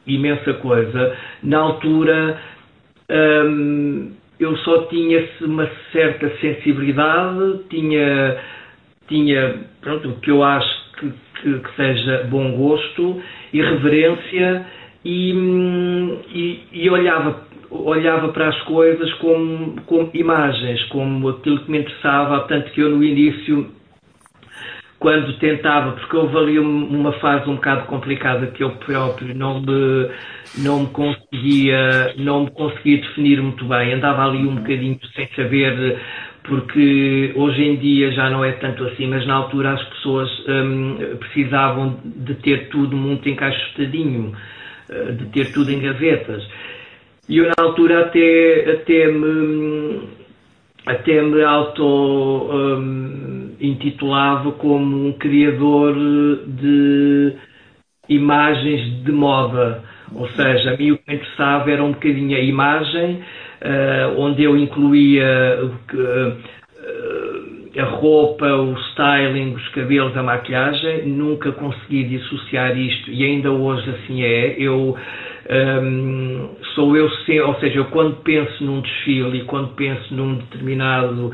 imensa coisa na altura eu só tinha uma certa sensibilidade, tinha, tinha pronto, o que eu acho que, que, que seja bom gosto, irreverência e, e, e, olhava, olhava para as coisas como, como imagens, como aquilo que me interessava, tanto que eu no início quando tentava, porque houve ali uma fase um bocado complicada que eu próprio não me, não me conseguia, não me conseguia definir muito bem, andava ali um bocadinho sem saber, porque hoje em dia já não é tanto assim, mas na altura as pessoas hum, precisavam de ter tudo muito encaixotadinho, eh, de ter tudo em gavetas. E eu na altura até, até me até me auto um, intitulava como um criador de imagens de moda. Ou seja, a mim o que me interessava era um bocadinho a imagem, uh, onde eu incluía uh, a roupa, o styling, os cabelos, a maquilhagem. Nunca consegui dissociar isto e ainda hoje assim é. Eu um, sou eu, ou seja, eu quando penso num desfile e quando penso num determinado,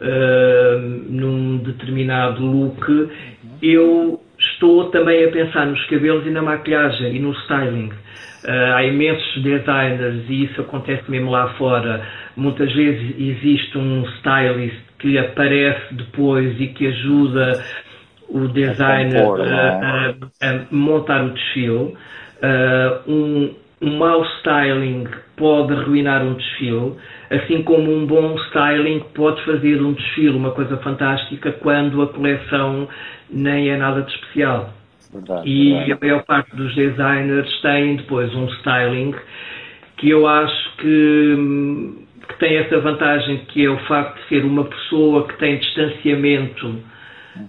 uh, num determinado look, eu estou também a pensar nos cabelos e na maquilhagem e no styling. Uh, há imensos designers e isso acontece mesmo lá fora. Muitas vezes existe um stylist que aparece depois e que ajuda o designer a, a, a, a montar o desfile. Uh, um, um mau styling pode arruinar um desfile, assim como um bom styling pode fazer um desfile uma coisa fantástica quando a coleção nem é nada de especial. Verdade, e verdade. a maior parte dos designers tem depois um styling que eu acho que, que tem essa vantagem que é o facto de ser uma pessoa que tem distanciamento,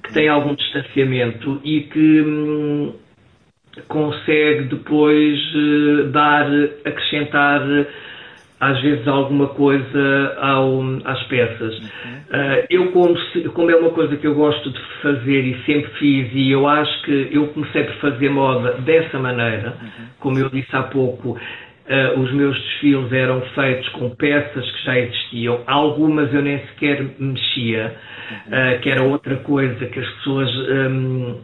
que tem algum distanciamento e que hum, consegue depois uh, dar, acrescentar às vezes alguma coisa ao, às peças. Uh, eu, como, como, é uma coisa que eu gosto de fazer e sempre fiz, e eu acho que eu comecei por fazer moda dessa maneira, como eu disse há pouco, uh, os meus desfiles eram feitos com peças que já existiam, algumas eu nem sequer mexia, uh, que era outra coisa que as pessoas. Um,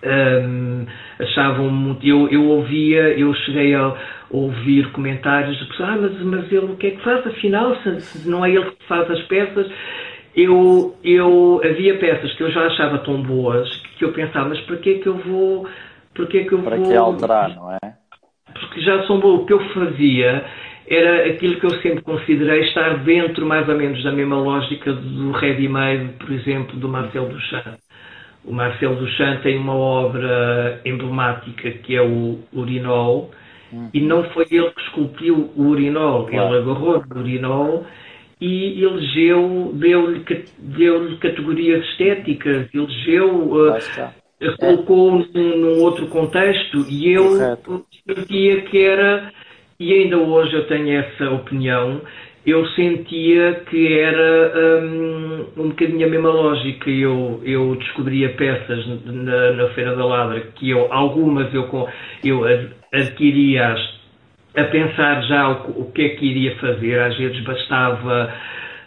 um, achavam muito. Eu, eu ouvia, eu cheguei a ouvir comentários de pessoas, ah, mas, mas ele o que é que faz afinal, se, não é ele que faz as peças? Eu, eu havia peças que eu já achava tão boas que eu pensava, mas para que é que eu vou. Para que é que eu para vou. que alterar, não é? Porque já são boas. O que eu fazia era aquilo que eu sempre considerei estar dentro, mais ou menos, da mesma lógica do ready-made, por exemplo, do Marcel Duchamp. O Marcel Duchamp tem uma obra emblemática que é o Urinol, Uhum. E não foi ele que esculpiu o urinol, claro. ele agarrou o urinol e elegeu, deu-lhe deu categorias estéticas, elegeu, uh, colocou num, num, outro contexto e eu sentia que era, e ainda hoje eu tenho essa opinião, eu sentia que era um, um bocadinho a mesma lógica. Eu, eu descobria peças na, na Feira da Ladra que eu, algumas eu, eu adquiria-as a pensar já o, o, que é que iria fazer. Às vezes bastava,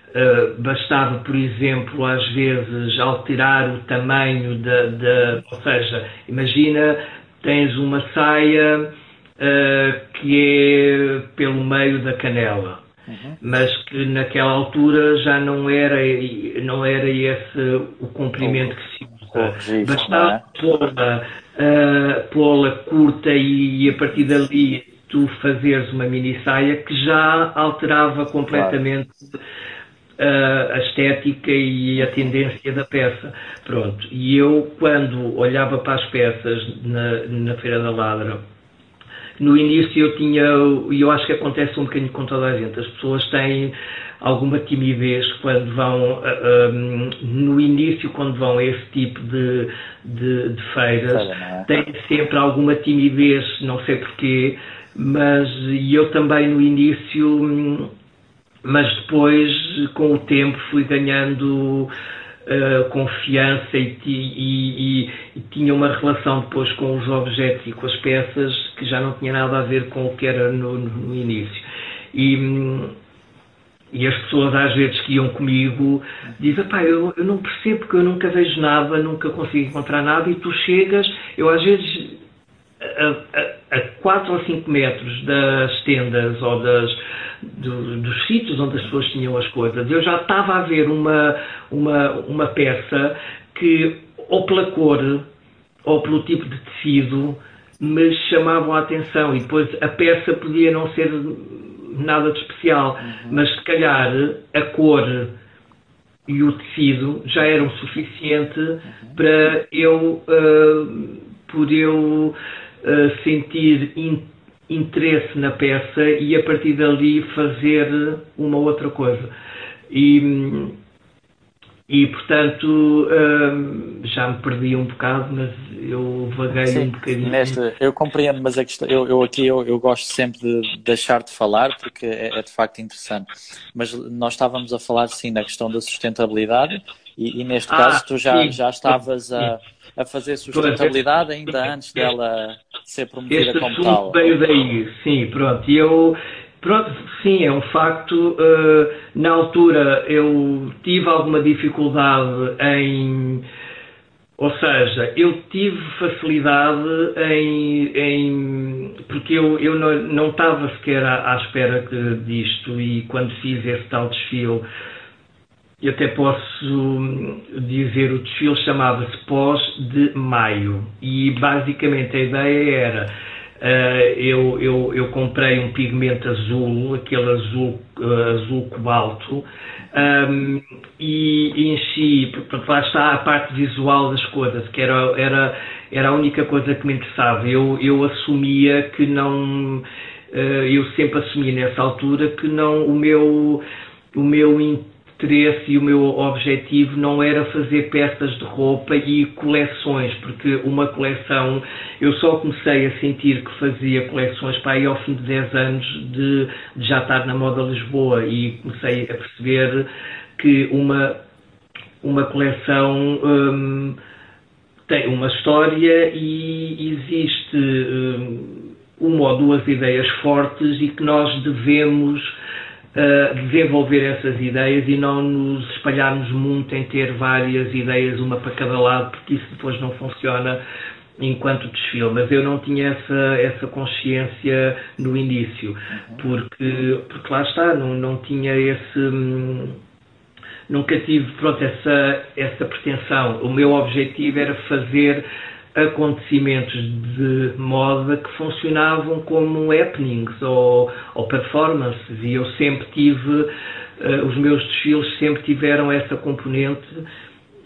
uh, bastava, por exemplo, às vezes alterar o tamanho da, da ou seja, imagina tens uma saia uh, que é pelo meio da canela uhum. mas que naquela altura já não era, não era esse o comprimento que se usa. Bastava é? Pô-la uh, pô curta e, e, a partir dali tu fazeres uma mini saia que já alterava completamente claro. uh, a estética e a tendência da peça. Pronto. E eu, quando olhava para as peças na, na Feira da Ladra, no início eu tinha, e eu acho que acontece um bocadinho com toda a gente, as pessoas têm alguma timidez quando vão, uh, ah, um, no início, quando vão a esse tipo de, de, de feiras, é? têm sempre alguma timidez, não sei porquê, mas eu também no início, mas depois, com o tempo, fui ganhando uh, confiança e, e, e, e, tinha uma relação depois com os objetos e com as peças que já não tinha nada a ver com o que era no, no início. E, e as pessoas às vezes que iam comigo dizem, pá, eu, eu não percebo porque eu nunca vejo nada, nunca consigo encontrar nada e tu chegas, eu às vezes a, a, a 4 ou 5 metros das tendas ou das, do, dos sítios onde as pessoas tinham as coisas, eu já estava a ver uma, uma, uma peça que, ou pela cor, ou pelo tipo de tecido, me chamavam a atenção. E depois a peça podia não ser nada de especial, uhum. mas se calhar a cor e o tecido já eram suficiente uhum. para eu, uh, por eu uh, sentir interesse na peça e a partir dali fazer uma outra coisa. E, e portanto hum, já me perdi um bocado, mas eu vaguei Sim, um bocadinho. Neste, eu compreendo, mas a questão, eu, eu aqui eu, eu, gosto sempre de deixar-te falar porque é, é, de facto interessante. Mas nós estávamos a falar sim da questão da sustentabilidade e, e neste ah, caso tu já, já estavas a, a fazer sustentabilidade ainda antes dela ser promovida como tal. veio daí, sim, pronto. E eu, pronto, sim, é um facto. Uh, na altura eu tive alguma dificuldade em. Ou seja, eu tive facilidade em. em porque eu, eu não, não estava sequer à, à espera disto e quando fiz esse tal desfile eu até posso dizer, o desfile chamava-se Pós de Maio e basicamente a ideia era uh, eu, eu, eu, comprei um pigmento azul, aquele azul, uh, azul cobalto, um, e enchi, lá está a parte visual das coisas, que era, era, era a única coisa que me interessava. Eu, eu assumia que não, uh, eu sempre assumi nessa altura que não, o meu, o meu interesse e o meu objetivo não era fazer peças de roupa e coleções, porque uma coleção, eu só comecei a sentir que fazia coleções para aí ao fim de 10 anos de, de já estar na moda Lisboa e comecei a perceber que uma, uma coleção hum, tem uma história e existe hum, uma ou duas ideias fortes e que nós devemos uh, desenvolver essas ideias e não nos espalharmos muito em ter várias ideias, uma para cada lado, porque isso depois não funciona enquanto desfile, mas eu não tinha essa, essa consciência no início, porque, porque lá está, não, não tinha esse. Hum, nunca tive pronto, essa, essa pretensão. O meu objetivo era fazer acontecimentos de moda que funcionavam como happenings ou, ou performances e eu sempre tive, uh, os meus desfiles sempre tiveram essa componente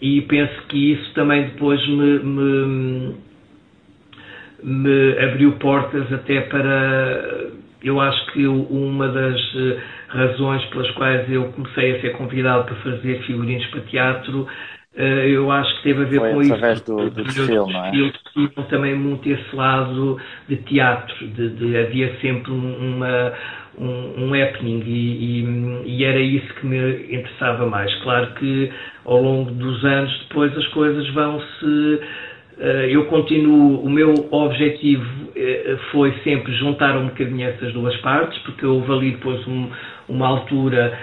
e penso que isso também depois me, me, me abriu portas até para, eu acho que uma das eh, razões pelas quais eu comecei a ser convidado para fazer figurinos para teatro eu acho que teve a ver Foi com através isso. do, do desfile, não é? tinham também muito esse lado de teatro, de, de havia sempre uma, um, um happening e, e, e, era isso que me interessava mais. Claro que ao longo dos anos depois as coisas vão-se. Eh, eu continuo, o meu objetivo eh, foi sempre juntar um bocadinho essas duas partes, porque houve ali depois um, uma altura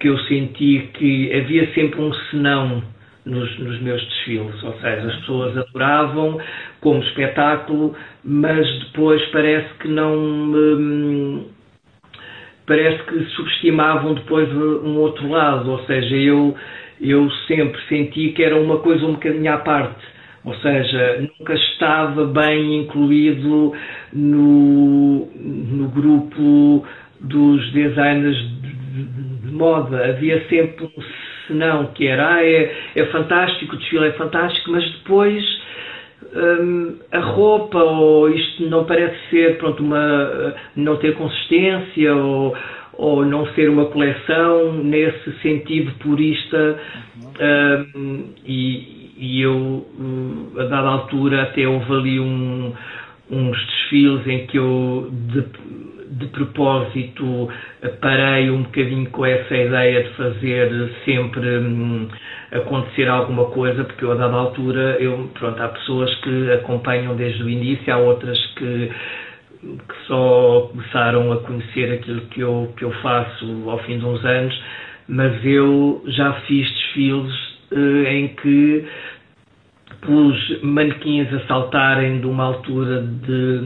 que eu senti que havia sempre um senão nos, nos, meus desfiles, ou seja, as pessoas adoravam como espetáculo, mas depois parece que não hum, parece que subestimavam depois um outro lado, ou seja, eu eu sempre senti que era uma coisa um bocadinho à parte, ou seja, nunca estava bem incluído no, no grupo dos designers de, de, de moda. Havia sempre um senão que era, ah, é, é fantástico, o desfile é fantástico, mas depois hum, a roupa ou isto não parece ser, pronto, uma, não ter consistência ou, ou não ser uma coleção nesse sentido purista hum, e, e, eu a dada altura até houve ali um, uns desfiles em que eu de, de propósito parei um bocadinho com essa ideia de fazer sempre hum, acontecer alguma coisa, porque eu a dada altura, eu, pronto, há pessoas que acompanham desde o início, há outras que, que só começaram a conhecer aquilo que eu, que eu faço ao fim de uns anos, mas eu já fiz desfiles eh, em que pus manequins a saltarem de uma altura de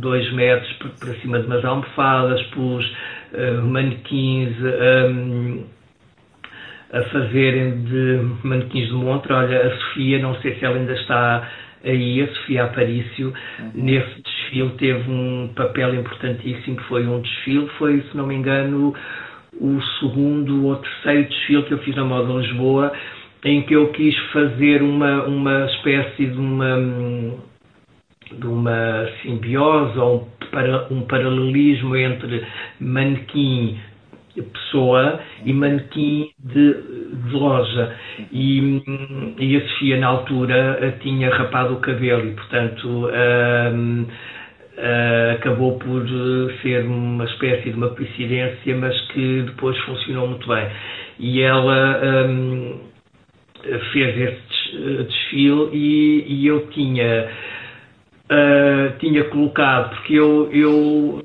2 metros para cima de umas almofadas, pus uh, manequins um, a fazerem de manequins de montra. Olha, a Sofia, não sei se ela ainda está aí, a Sofia Aparício, uhum. nesse desfile teve um papel importantíssimo, foi um desfile, foi, se não me engano, o segundo ou terceiro desfile que eu fiz na Moda Lisboa, em que eu quis fazer uma, uma espécie de uma, de uma simbiose ou um, um paralelismo entre manequim pessoa e manequim de, de loja. E, e, a Sofia, na altura, tinha rapado o cabelo e, portanto, um, uh, ah, acabou por ser uma espécie de uma coincidência, mas que depois funcionou muito bem. E ela. Um, fez esse desfile e, e eu tinha, uh, tinha colocado, porque eu, eu,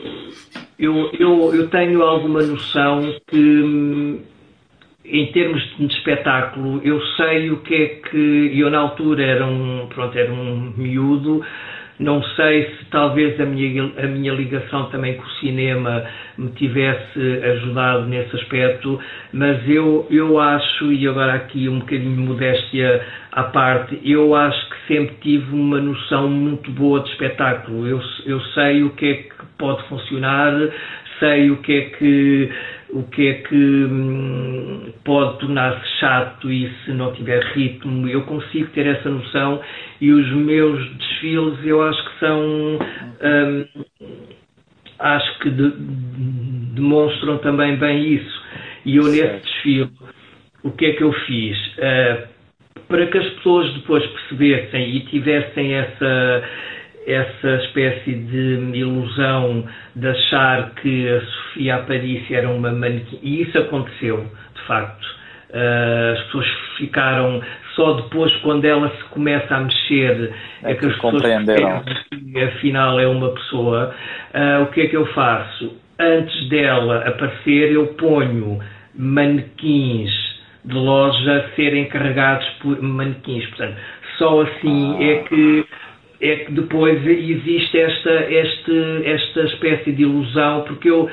eu, eu, eu tenho alguma noção que em termos de espetáculo, eu sei o que é que eu na altura era um, pronto, era um miúdo, não sei se talvez a minha, a minha ligação também com o cinema me tivesse ajudado nesse aspecto, mas eu, eu acho, e agora aqui um bocadinho de modéstia à parte, eu acho que sempre tive uma noção muito boa de espetáculo. Eu, eu sei o que é que pode funcionar, sei o que é que o que é que hum, pode tornar-se chato e se não tiver ritmo, eu consigo ter essa noção e os meus desfiles eu acho que são hum, acho que de, demonstram também bem isso e eu nesse desfile o que é que eu fiz? Uh, para que as pessoas depois percebessem e tivessem essa, essa espécie de ilusão de achar que a Sofia Aparícia era uma manequim, e isso aconteceu, de facto. Uh, as pessoas ficaram só depois, quando ela se começa a mexer, é, é que as pessoas compreenderam que afinal é uma pessoa. Uh, o que é que eu faço? Antes dela aparecer, eu ponho manequins de loja serem carregados por manequins. Portanto, só assim ah. é que é que depois existe esta, este, esta espécie de ilusão, porque eu,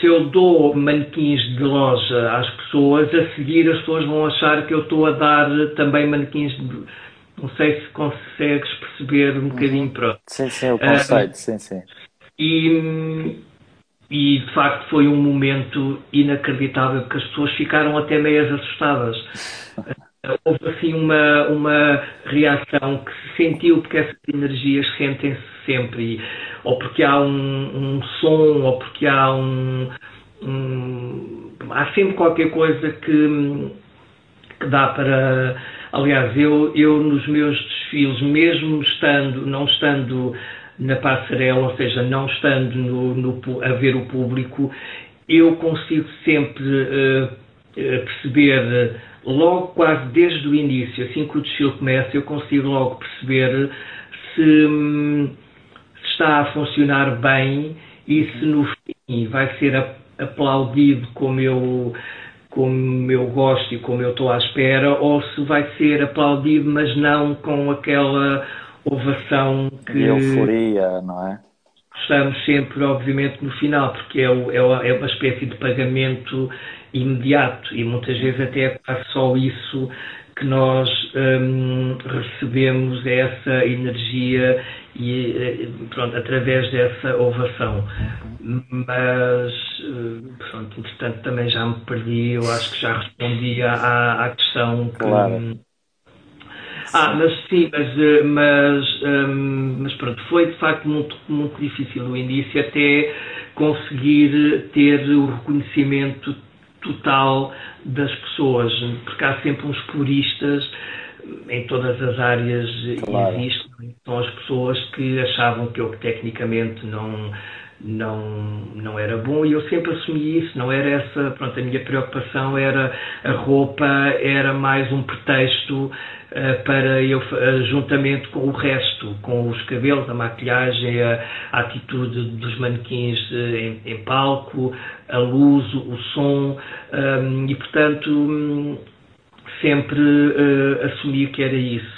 se eu dou manequins de loja às pessoas, a seguir as pessoas vão achar que eu estou a dar também manequins de. Não sei se consegues perceber um bocadinho, pronto. Sim, sim, o conceito, uh, sim, sim. E, e de facto foi um momento inacreditável, porque as pessoas ficaram até meias assustadas. houve assim uma, uma reação que se sentiu porque essas energias sentem-se sempre, ou porque há um, um, som, ou porque há um, um, há sempre qualquer coisa que, que dá para aliás eu, eu nos meus desfiles, mesmo estando, não estando na passarela, ou seja, não estando no, no, a ver o público, eu consigo sempre uh, perceber logo quase desde o início, assim que o desfile começa, eu consigo logo perceber se, hum, se está a funcionar bem e se no fim vai ser aplaudido como eu, como eu gosto e como eu estou à espera, ou se vai ser aplaudido, mas não com aquela ovação que. Euforia, não é? Gostamos sempre, obviamente, no final, porque é, o, é, uma espécie de pagamento imediato e muitas vezes até é só isso que nós hum, recebemos essa energia e eh, pronto, através dessa ovação. Mas eh, pronto, entretanto também já me perdi, eu acho que já respondi à, à questão que, claro. Ah, mas sim, mas, eh, mas, hum, mas pronto, foi de facto muito, muito difícil no início até conseguir ter o reconhecimento total das pessoas, porque há sempre uns puristas em todas as áreas claro. existem, são as pessoas que achavam que eu tecnicamente não não não era bom e eu sempre assumi isso, não era essa, pronto, a minha preocupação era a roupa, era mais um pretexto eh, para eu, eh, juntamente com o resto, com os cabelos, a maquilhagem, a, a atitude dos manequins eh, em, em, palco, a luz, o som, um, e portanto hum, sempre uh, assumi que era isso.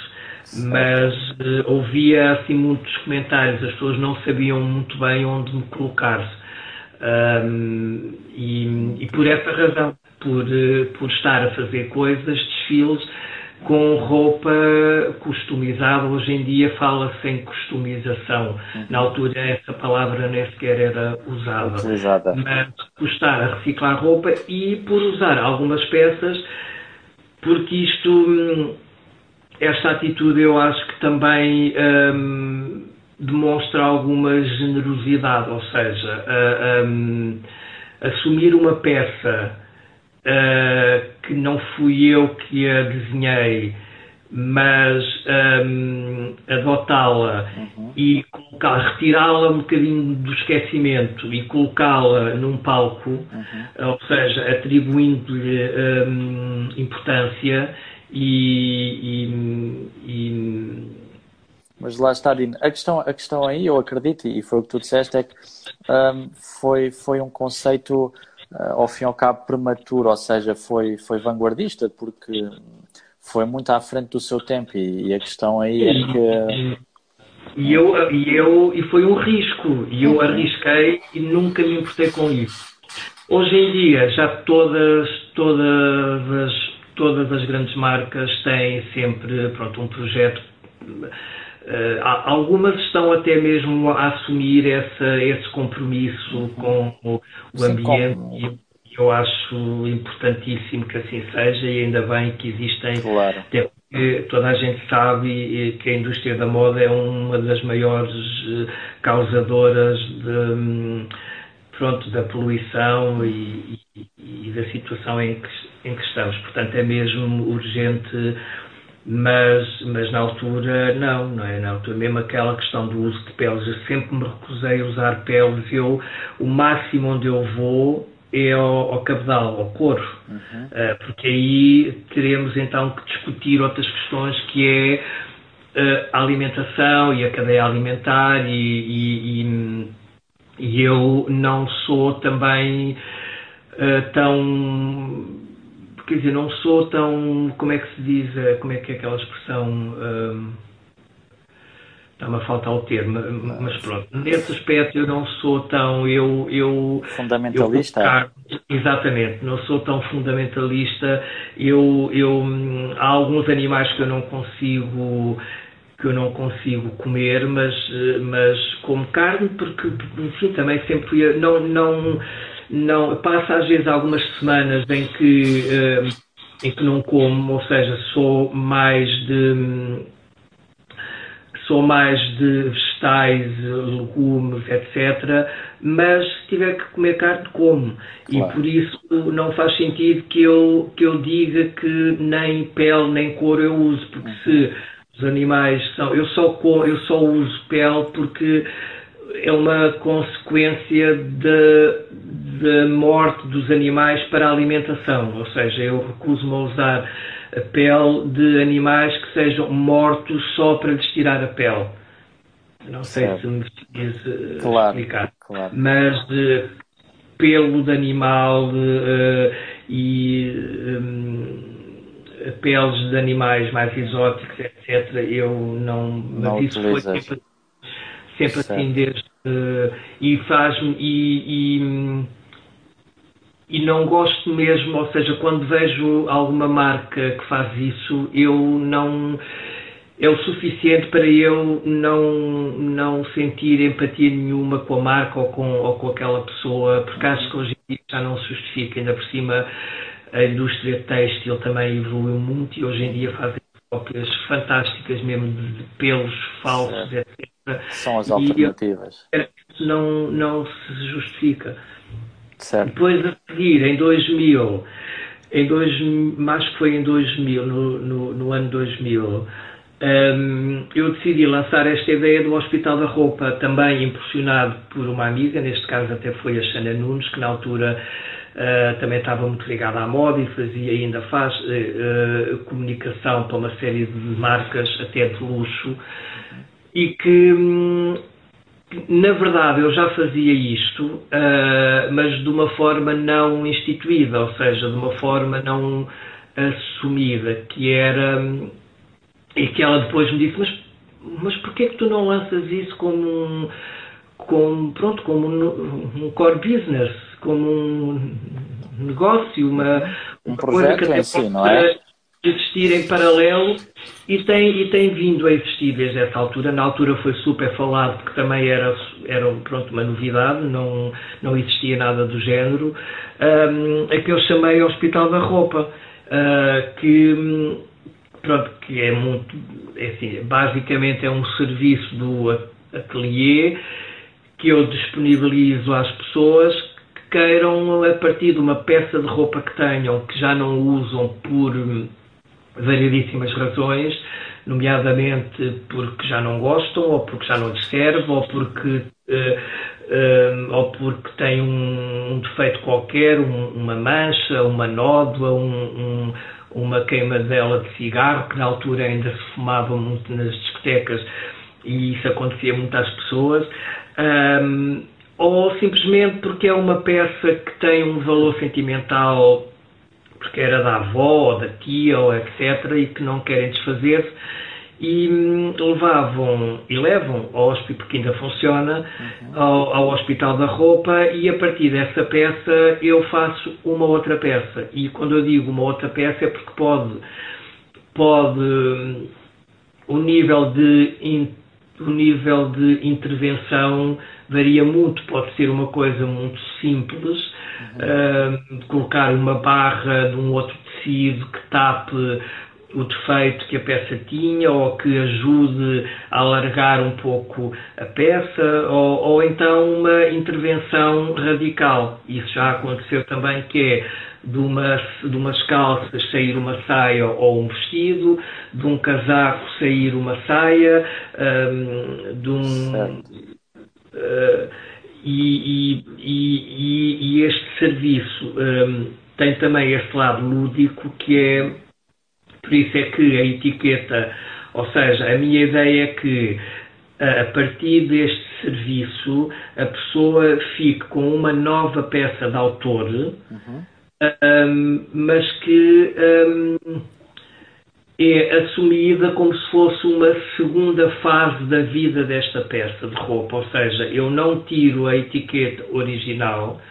Mas uh, ouvia assim muitos comentários, as pessoas não sabiam muito bem onde me colocar. Um, e, e, por essa razão, por, uh, por estar a fazer coisas, desfiles, com roupa customizada. Hoje em dia fala-se em customização. Uhum. Na altura essa palavra nem sequer era usada. Utilizada. Mas por estar a reciclar roupa e por usar algumas peças, porque isto, hum, esta atitude eu acho que também hum, demonstra alguma generosidade, ou seja, uh, um, assumir uma peça uh, que não fui eu que a desenhei, mas um, adotá-la uhum. e retirá-la um bocadinho do esquecimento e colocá-la num palco, uhum. ou seja, atribuindo-lhe um, importância e, e, e, mas lá está, Dino. A questão, a questão aí, eu acredito, e foi o que tu disseste, é que um, foi, foi um conceito uh, ao fim e ao cabo prematuro, ou seja, foi, foi vanguardista, porque foi muito à frente do seu tempo e, e a questão aí é que e eu, e eu e foi um risco e eu arrisquei e nunca me importei com isso. Hoje em dia já todas todas as todas as grandes marcas têm sempre pronto um projeto Uh, algumas estão até mesmo a assumir essa, esse compromisso com o, o ambiente e eu acho importantíssimo que assim seja e ainda bem que existem claro. até porque toda a gente sabe que a indústria da moda é uma das maiores eh, causadoras de, hum, pronto, da poluição e, e, e da situação em que em que estamos. Portanto, é mesmo urgente, mas, mas na altura não, não é? Na altura, mesmo aquela questão do uso de peles, eu sempre me recusei a usar peles. Eu, o máximo onde eu vou é ao, ao cabedal, ao couro, uhum. uh, porque aí teremos então que discutir outras questões que é uh, a alimentação e a cadeia alimentar e, e, e, e eu não sou também uh, tão quer dizer, não sou tão como é que se diz, como é que é aquela expressão Está-me a faltar o termo, mas pronto. Nesse aspecto eu não sou tão. Eu, eu, fundamentalista? Eu, exatamente, não sou tão fundamentalista. Eu, eu, há alguns animais que eu não consigo que eu não consigo comer, mas, mas como carne, porque, enfim, também sempre não, não, não, passa às vezes algumas semanas em que, uh, em que não como, ou seja, sou mais de sou mais de vegetais, legumes, etc. Mas se tiver que comer carne, como. Claro. E por isso não faz sentido que eu, que eu diga que nem pele nem couro eu uso, porque se os animais são. Eu só, eu só uso pele porque é uma consequência da morte dos animais para a alimentação. Ou seja, eu recuso-me a usar a pele de animais que sejam mortos só para lhes tirar a pele. Não sei certo. se me fiz uh, claro, explicar. Claro. Mas de pelo de animal uh, e um, peles de animais mais exóticos, etc., eu não. não mas isso foi sempre, sempre assim desde. Uh, e faz-me. E, e, e não gosto mesmo, ou seja, quando vejo alguma marca que faz isso, eu não é o suficiente para eu não, não sentir empatia nenhuma com a marca ou com, ou com aquela pessoa, porque acho que hoje em dia já não se justifica, ainda por cima a indústria têxtil também evoluiu muito e hoje em dia fazem cópias fantásticas mesmo de pelos falsos, etc. São as alternativas. E não, não se justifica. Certo. Depois a seguir, em 2000, em dois, acho que foi em 2000, no, no, no ano 2000, um, eu decidi lançar esta ideia do Hospital da Roupa, também impulsionado por uma amiga, neste caso até foi a Xana Nunes, que na altura uh, também estava muito ligada à moda e fazia ainda faz uh, uh, comunicação para uma série de marcas, até de luxo, e que um, na verdade, eu já fazia isto, uh, mas de uma forma não instituída, ou seja, de uma forma não assumida, que era. E que ela depois me disse: Mas, mas porquê que tu não lanças isso como um. Como, pronto, como um, um core business, como um negócio, uma, um projeto coisa que em si, não é? Existir em paralelo e tem, e tem vindo a existir desde essa altura. Na altura foi super falado porque também era, era pronto, uma novidade, não, não existia nada do género. Um, é que eu chamei Hospital da Roupa, uh, que, pronto, que é muito, é assim, basicamente é um serviço do atelier que eu disponibilizo às pessoas que queiram, a partir de uma peça de roupa que tenham, que já não usam por variedíssimas razões, nomeadamente porque já não gostam, ou porque já não lhes serve, ou porque, uh, uh, ou porque tem um, um defeito qualquer, um, uma mancha, uma nódoa, um, uma queimadela de cigarro, que na altura ainda se fumava muito nas discotecas e isso acontecia muito às pessoas. Um, ou simplesmente porque é uma peça que tem um valor sentimental porque era da avó, ou da tia, ou etc., e que não querem desfazer-se, e hum, levavam e levam ao hospital, porque ainda funciona, uhum. ao, ao, Hospital da Roupa, e a partir dessa peça eu faço uma outra peça. E quando eu digo uma outra peça é porque pode, pode hum, o nível de o nível de intervenção varia muito, pode ser uma coisa muito simples, uh, colocar uma barra de um outro tecido que tape o defeito que a peça tinha ou que ajude a alargar um pouco a peça ou, ou então uma intervenção radical. Isso já aconteceu também que é de, uma, de umas calças sair uma saia ou um vestido, de um casaco sair uma saia, um, de um. Uh, e, e, e, este serviço um, tem também esse lado lúdico que é. Por isso é que a etiqueta, ou seja, a minha ideia é que a partir deste serviço a pessoa fique com uma nova peça de autor, uhum. um, mas que um, é assumida como se fosse uma segunda fase da vida desta peça de roupa, ou seja, eu não tiro a etiqueta original,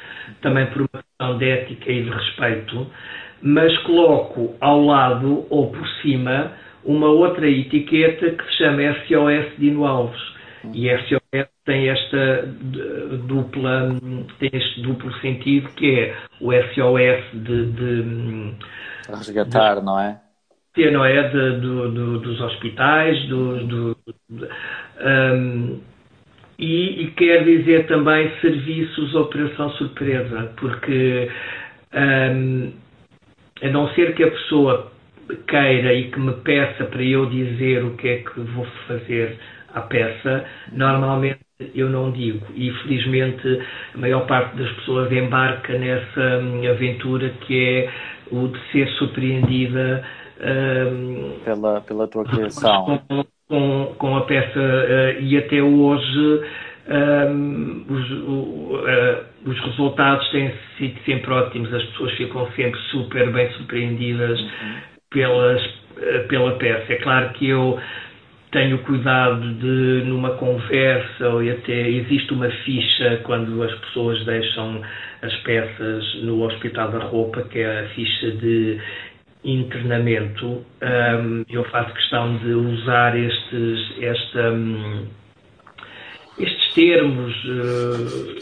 também por uma questão de ética e de respeito, mas coloco ao lado ou por cima uma outra etiqueta que se chama SOS Dino Alves. E SOS tem esta dupla, tem este duplo sentido que é o SOS de, de resgatar, de, não é? Não é de, do, do, dos hospitais, do, do um, e, e, quer dizer também serviços operação surpresa, porque um, a não ser que a pessoa queira e que me peça para eu dizer o que é que vou fazer à peça, normalmente eu não digo. E felizmente a maior parte das pessoas embarca nessa hum, aventura que é o de ser surpreendida um, pela, pela tua criação. Com, com, com a peça uh, e até hoje um, os, uh, os, resultados têm sido sempre ótimos, as pessoas ficam sempre super bem surpreendidas uhum. pelas, uh, pela peça. É claro que eu tenho cuidado de, numa conversa, ou até existe uma ficha quando as pessoas deixam as peças no Hospital da Roupa, que é a ficha de internamento. Um, eu faço questão de usar estes, esta, um, estes termos uh,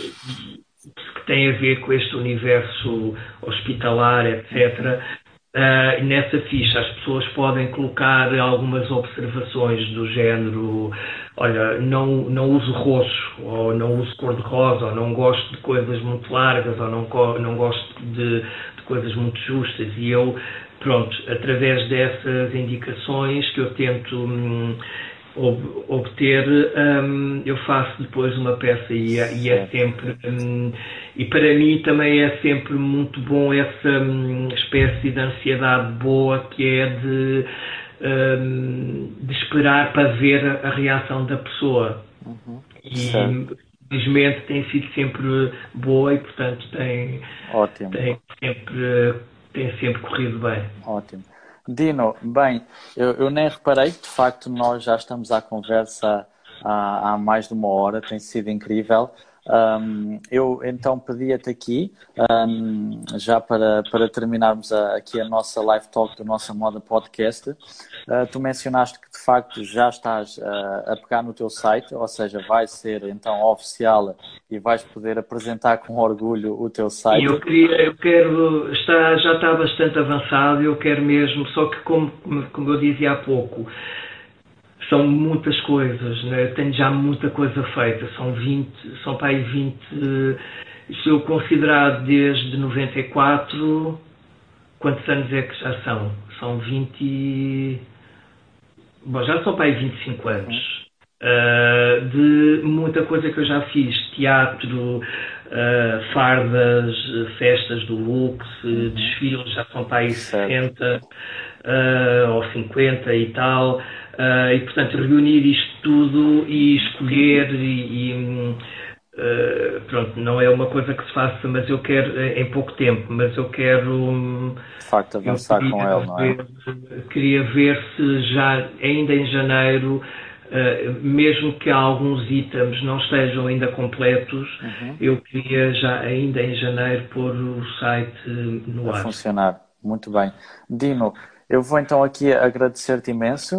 que têm a ver com este universo hospitalar, etc., Uh, nessa ficha as pessoas podem colocar algumas observações do género olha, não, não uso roxo, ou não uso cor-de-rosa, ou não gosto de coisas muito largas, ou não, não gosto de, de coisas muito justas. E eu, pronto, através dessas indicações que eu tento hum, obter, um, eu faço depois uma peça e, é, e é sempre. Um, e para mim também é sempre muito bom essa um, espécie de ansiedade boa que é de, um, de esperar para ver a, a reação da pessoa. Uhum. E felizmente tem sido sempre boa e portanto tem, Ótimo. tem, sempre, tem sempre corrido bem. Ótimo. Dino, bem, eu, eu nem reparei, de facto nós já estamos à conversa há, há mais de uma hora, tem sido incrível. Um, eu então pedia-te aqui, um, já para, para terminarmos a, aqui a nossa live talk do Nossa Moda Podcast, uh, tu mencionaste que de facto já estás uh, a pegar no teu site, ou seja, vai ser então oficial e vais poder apresentar com orgulho o teu site. Eu, queria, eu quero, está, já está bastante avançado, eu quero mesmo, só que como, como eu dizia há pouco, são muitas coisas, né? tenho já muita coisa feita, são 20, são para aí 20, se eu considerar desde 94, quantos anos é que já são? São 20, bom, já são para aí 25 anos. Uh, de muita coisa que eu já fiz, teatro, uh, fardas, festas do Lux, uhum. desfiles, já são para aí 60 uh, ou 50 e tal. Uh, e, portanto, reunir isto tudo e escolher e, e uh, pronto, não é uma coisa que se faça, mas eu quero em pouco tempo, mas eu quero de facto avançar com ele, não é? Ver, queria ver se já ainda em janeiro Uh, mesmo que alguns itens não estejam ainda completos, uhum. eu queria já ainda em janeiro pôr o site no A ar. funcionar. Muito bem. Dino, eu vou então aqui agradecer-te imenso